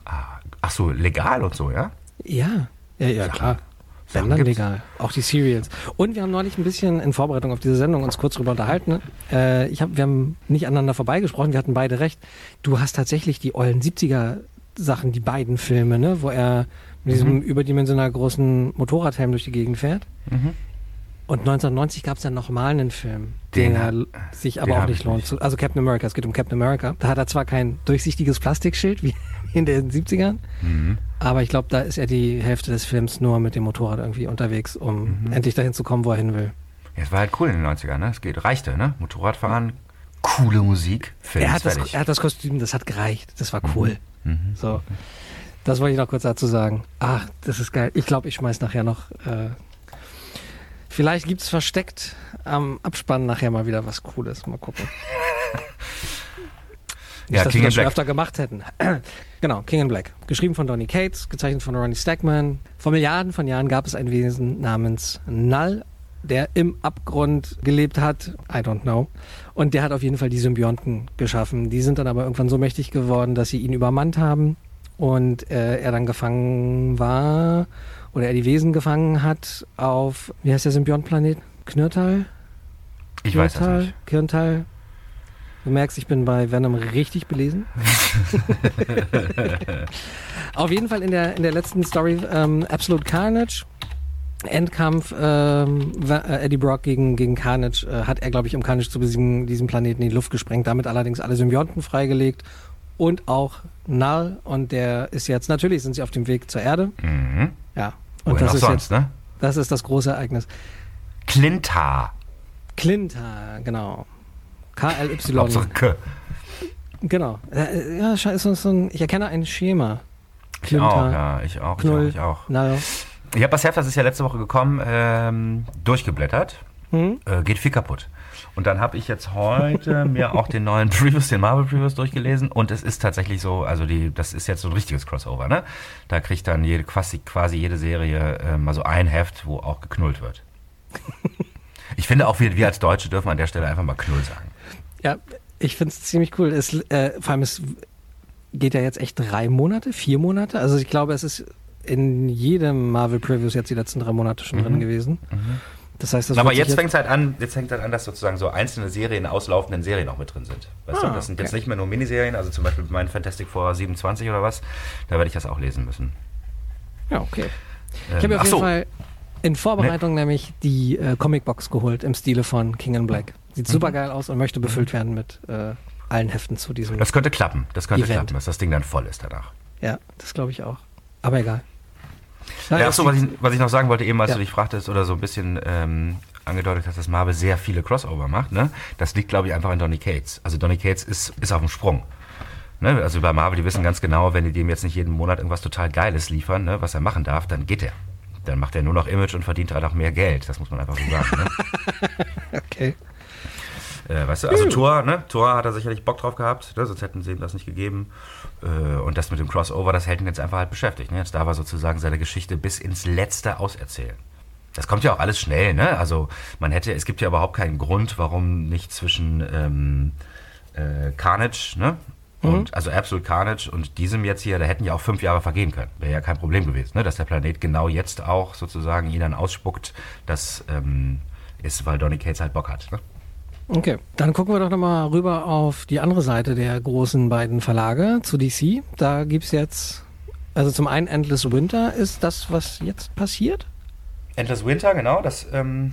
Ah, ach so, legal und so, ja? Ja, ja, ja, klar. Wenn dann legal. Auch die Serials. Und wir haben neulich ein bisschen in Vorbereitung auf diese Sendung uns kurz drüber unterhalten. Äh, ich hab, wir haben nicht aneinander vorbeigesprochen, wir hatten beide recht. Du hast tatsächlich die ollen 70er Sachen, die beiden Filme, ne? wo er mit diesem überdimensional großen Motorradhelm durch die Gegend fährt. Mhm. Und 1990 gab es dann nochmal einen Film, Den den, er sich aber auch nicht ich lohnt. nicht. Also Captain America, es geht um Captain America. Da hat er zwar kein durchsichtiges Plastikschild wie in den 70ern, Mhm. Aber ich glaube, da ist er die Hälfte des Films nur mit dem Motorrad irgendwie unterwegs, um Mhm. endlich dahin zu kommen, wo er hin will. Ja, es war halt cool in den 90ern, ne? Es geht, reichte, ne? Motorradfahren, coole Musik, Film Er hat, das, er hat das Kostüm, das hat gereicht. Das war cool. Mhm. So. Das wollte ich noch kurz dazu sagen. Ach, das ist geil. Ich glaube, ich schmeiß nachher noch. Äh, vielleicht gibt es versteckt am Abspann nachher mal wieder was Cooles. Mal gucken. Nicht, Ja, dass King wir das schon Black. öfter gemacht hätten. genau, King in Black. Geschrieben von Donny Cates, gezeichnet von Ronnie Stackman. Vor Milliarden von Jahren gab es ein Wesen namens Null der im Abgrund gelebt hat. I don't know. Und der hat auf jeden Fall die Symbionten geschaffen. Die sind dann aber irgendwann so mächtig geworden, dass sie ihn übermannt haben und äh, er dann gefangen war oder er die Wesen gefangen hat auf, wie heißt der Symbiontenplanet? Knirtal? Ich weiß das nicht. Kirntal? Du merkst, ich bin bei Venom richtig belesen. Auf jeden Fall in der, in der letzten Story ähm, Absolute Carnage. Endkampf ähm, äh, Eddie Brock gegen, gegen Carnage äh, hat er, glaube ich, um Carnage zu besiegen, diesen Planeten in die Luft gesprengt, damit allerdings alle Symbionten freigelegt und auch Null und der ist jetzt, natürlich sind sie auf dem Weg zur Erde. Mhm. Ja. Und Wohin das ist sonst, jetzt, ne? das ist das große Ereignis. Clintar. Clinta, genau. KLY. Hauptsache K. Genau. Äh, Ja, so ein, ich erkenne ein Schema. Ich auch, ja, ich auch, Knull. ich auch, ich auch. Ich habe das Heft, das ist ja letzte Woche gekommen, ähm, durchgeblättert. hm? Äh, geht viel kaputt. Und dann habe ich jetzt heute mir auch den neuen Previews, den Marvel Previews durchgelesen und es ist tatsächlich so, also die, das ist jetzt so ein richtiges Crossover, ne? Da kriegt dann jede, quasi, quasi jede Serie äh, mal so ein Heft, wo auch geknullt wird. Ich finde auch, wir, wir als Deutsche dürfen an der Stelle einfach mal Knull sagen. Ja, ich finde es ziemlich cool. Es, äh, vor allem, es geht ja jetzt echt drei Monate, vier Monate. Also ich glaube, es ist in jedem Marvel Previews jetzt die letzten drei Monate schon drin gewesen. Das heißt, das Mhm. Aber jetzt fängt es halt an, jetzt fängt halt an, dass sozusagen so einzelne Serien, auslaufenden Serien auch mit drin sind. Weißt Ah, du, das sind jetzt nicht mehr nur Miniserien, also zum Beispiel mein Fantastic Four 27 oder was, da werde ich das auch lesen müssen. Ja, okay. Ähm, Ich habe auf jeden so, Fall in Vorbereitung nämlich die äh, Comicbox geholt im Stile von King in Black. Sieht super geil aus und möchte befüllt werden mit äh, allen Heften zu diesem. das könnte klappen, das könnte Event. klappen, dass das Ding dann voll ist danach. ja, das glaube ich auch. Aber egal. Ja, ach so, was ich, was ich noch sagen wollte, eben als Ja. du dich fragtest oder so ein bisschen ähm, angedeutet hast, dass Marvel sehr viele Crossover macht, ne? Das liegt, glaube ich, einfach an Donny Cates. Also Donny Cates ist, ist auf dem Sprung. Ne? Also bei Marvel, die wissen ganz genau, wenn die dem jetzt nicht jeden Monat irgendwas total Geiles liefern, ne, was er machen darf, dann geht er. Dann macht er nur noch Image und verdient halt auch mehr Geld. Das muss man einfach so sagen. Ne? Okay. Äh, weißt du, also Thor, ne? Thor hat er sicherlich Bock drauf gehabt, ne? sonst hätten sie ihm das nicht gegeben. Äh, und das mit dem Crossover, das hält ihn jetzt einfach halt beschäftigt. Ne? Jetzt darf er sozusagen seine Geschichte bis ins Letzte auserzählen. Das kommt ja auch alles schnell, ne? Also man hätte, es gibt ja überhaupt keinen Grund, warum nicht zwischen ähm, äh, Carnage, ne? Und, also Absolute Carnage und diesem jetzt hier, da hätten ja auch fünf Jahre vergehen können. Wäre ja kein Problem gewesen, ne? Dass der Planet genau jetzt auch sozusagen ihn dann ausspuckt, das ähm, ist, weil Donny Cates halt Bock hat. Ne? Okay, dann gucken wir doch nochmal rüber auf die andere Seite der großen beiden Verlage zu DC. Da gibt's jetzt, also zum einen Endless Winter ist das, was jetzt passiert. Endless Winter, genau, das ähm,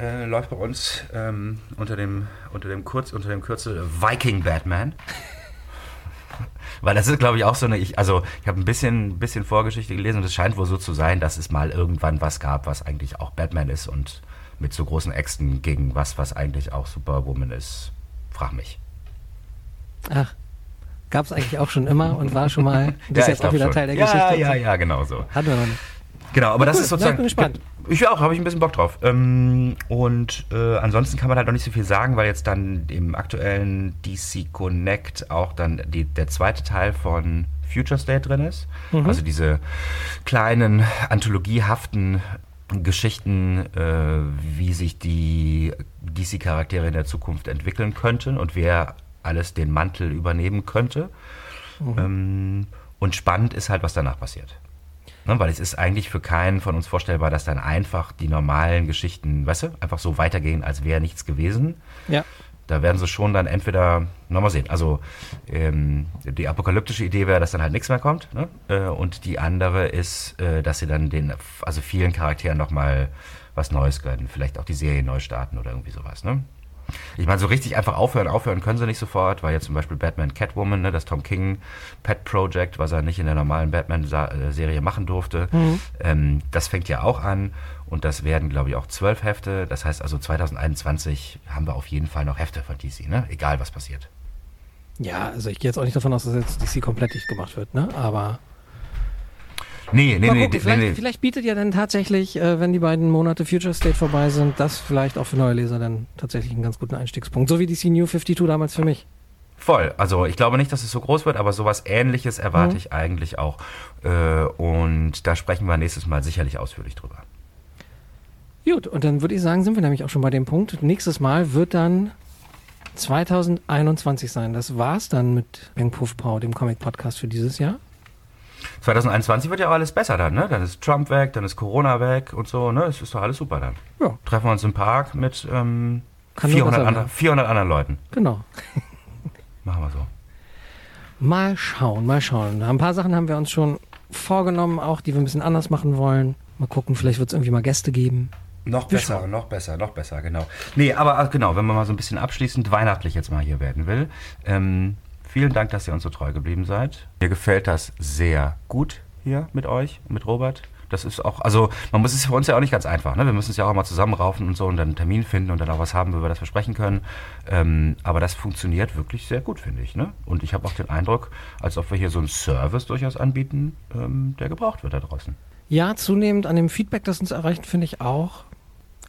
äh, läuft bei uns ähm, unter, dem, unter, dem Kurz, unter dem Kürzel Viking Batman. Weil das ist, glaube ich, auch so eine, ich, also ich habe ein bisschen, bisschen Vorgeschichte gelesen und es scheint wohl so zu sein, dass es mal irgendwann was gab, was eigentlich auch Batman ist und mit so großen Äxten gegen was, was eigentlich auch Superwoman ist. Frag mich. Ach, gab's eigentlich auch schon immer und war schon mal, das ist jetzt auch wieder schon. Teil der ja, Geschichte. Ja, ja, genau so. Hatten wir noch nicht. Genau, aber das cool. ist sozusagen. Na, ich bin gespannt. Ich auch, habe ich ein bisschen Bock drauf. Ähm, und äh, ansonsten kann man halt noch nicht so viel sagen, weil jetzt dann im aktuellen DC Connect auch dann die, der zweite Teil von Future State drin ist. Also diese kleinen anthologiehaften Geschichten, äh, wie sich die DC-Charaktere in der Zukunft entwickeln könnten und wer alles den Mantel übernehmen könnte. Ähm, und spannend ist halt, was danach passiert. Ne, weil es ist eigentlich für keinen von uns vorstellbar, dass dann einfach die normalen Geschichten, weißt du, einfach so weitergehen, als wäre nichts gewesen. Ja. Da werden sie schon dann entweder, na mal sehen, also ähm, die apokalyptische Idee wäre, dass dann halt nichts mehr kommt. Ne? Äh, und die andere ist, äh, dass sie dann den, also vielen Charakteren nochmal was Neues gönnen. Vielleicht auch die Serie neu starten oder irgendwie sowas. Ne? Ich meine, so richtig einfach aufhören, aufhören können sie nicht sofort, weil ja zum Beispiel Batman Catwoman, ne, das Tom King Pet Project, was er nicht in der normalen Batman-Serie machen durfte, ähm, das fängt ja auch an und das werden, glaube ich, auch zwölf Hefte. Das heißt also 2021 haben wir auf jeden Fall noch Hefte von DC, ne? egal was passiert. Ja, also ich gehe jetzt auch nicht davon aus, dass jetzt DC komplett dicht gemacht wird, ne? Aber Nee, nee, gucken, nee, vielleicht, nee. vielleicht bietet ja dann tatsächlich, äh, wenn die beiden Monate Future State vorbei sind, das vielleicht auch für neue Leser dann tatsächlich einen ganz guten Einstiegspunkt. So wie DC New 52 damals für mich. Voll. Also ich glaube nicht, dass es so groß wird, aber sowas ähnliches erwarte Mhm. ich eigentlich auch. Äh, und da sprechen wir nächstes Mal sicherlich ausführlich drüber. Gut, und dann würde ich sagen, sind wir nämlich auch schon bei dem Punkt. Nächstes Mal wird dann 2021 sein. Das war's dann mit Bang Puff Pow, dem Comic-Podcast für dieses Jahr. 2021 wird ja auch alles besser dann, ne? Dann ist Trump weg, dann ist Corona weg und so, ne? Es ist doch alles super dann. Ja. Treffen wir uns im Park mit ähm, Kann nur 400, besser andre, werden. 400 anderen Leuten. Genau. Machen wir so. Mal schauen, mal schauen. Ein paar Sachen haben wir uns schon vorgenommen, auch die wir ein bisschen anders machen wollen. Mal gucken, vielleicht wird es irgendwie mal Gäste geben. Noch Wir besser, schauen. noch besser, noch besser, genau. Nee, aber äh, genau, wenn man mal so ein bisschen abschließend weihnachtlich jetzt mal hier werden will. Ähm, vielen Dank, dass ihr uns so treu geblieben seid. Mir gefällt das sehr gut hier mit euch, mit Robert. Das ist auch, also man muss es für uns ja auch nicht ganz einfach. Ne? Wir müssen es ja auch mal zusammenraufen und so und dann einen Termin finden und dann auch was haben, wo wir das versprechen können. Ähm, aber das funktioniert wirklich sehr gut, finde ich. Ne? Und ich habe auch den Eindruck, als ob wir hier so einen Service durchaus anbieten, ähm, der gebraucht wird da draußen. Ja, zunehmend an dem Feedback, das uns erreicht, finde ich auch.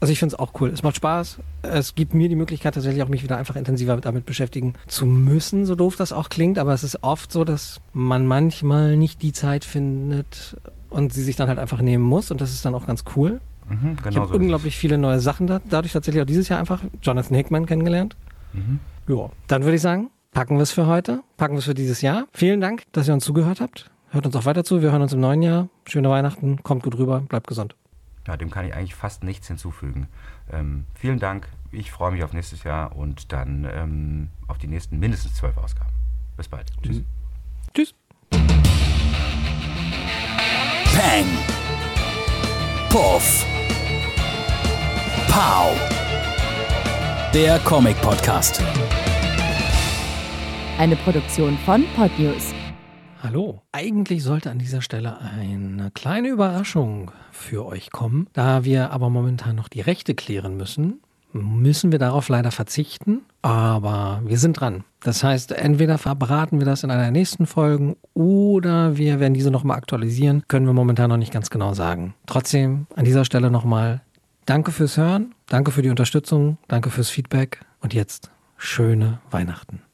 Also ich finde es auch cool. Es macht Spaß. Es gibt mir die Möglichkeit, tatsächlich auch mich wieder einfach intensiver damit beschäftigen zu müssen, so doof das auch klingt. Aber es ist oft so, dass man manchmal nicht die Zeit findet und sie sich dann halt einfach nehmen muss. Und das ist dann auch ganz cool. Mhm, Ich genau habe so unglaublich viele neue Sachen da, dadurch tatsächlich auch dieses Jahr einfach Jonathan Hickman kennengelernt. Ja, dann würde ich sagen, packen wir es für heute, packen wir es für dieses Jahr. Vielen Dank, dass ihr uns zugehört habt. Hört uns auch weiter zu. Wir hören uns im neuen Jahr. Schöne Weihnachten, kommt gut rüber, bleibt gesund. Ja, dem kann ich eigentlich fast nichts hinzufügen. Ähm, vielen Dank. Ich freue mich auf nächstes Jahr und dann ähm, auf die nächsten mindestens zwölf Ausgaben. Bis bald. Tschüss. Tschüss. Peng. Puff. Pow. Der Comic Podcast. Eine Produktion von Podnews. Hallo. Eigentlich sollte an dieser Stelle eine kleine Überraschung für euch kommen. Da wir aber momentan noch die Rechte klären müssen, müssen wir darauf leider verzichten. Aber wir sind dran. Das heißt, entweder verbraten wir das in einer der nächsten Folgen oder wir werden diese nochmal aktualisieren. Können wir momentan noch nicht ganz genau sagen. Trotzdem an dieser Stelle nochmal danke fürs Hören, danke für die Unterstützung, danke fürs Feedback und jetzt schöne Weihnachten.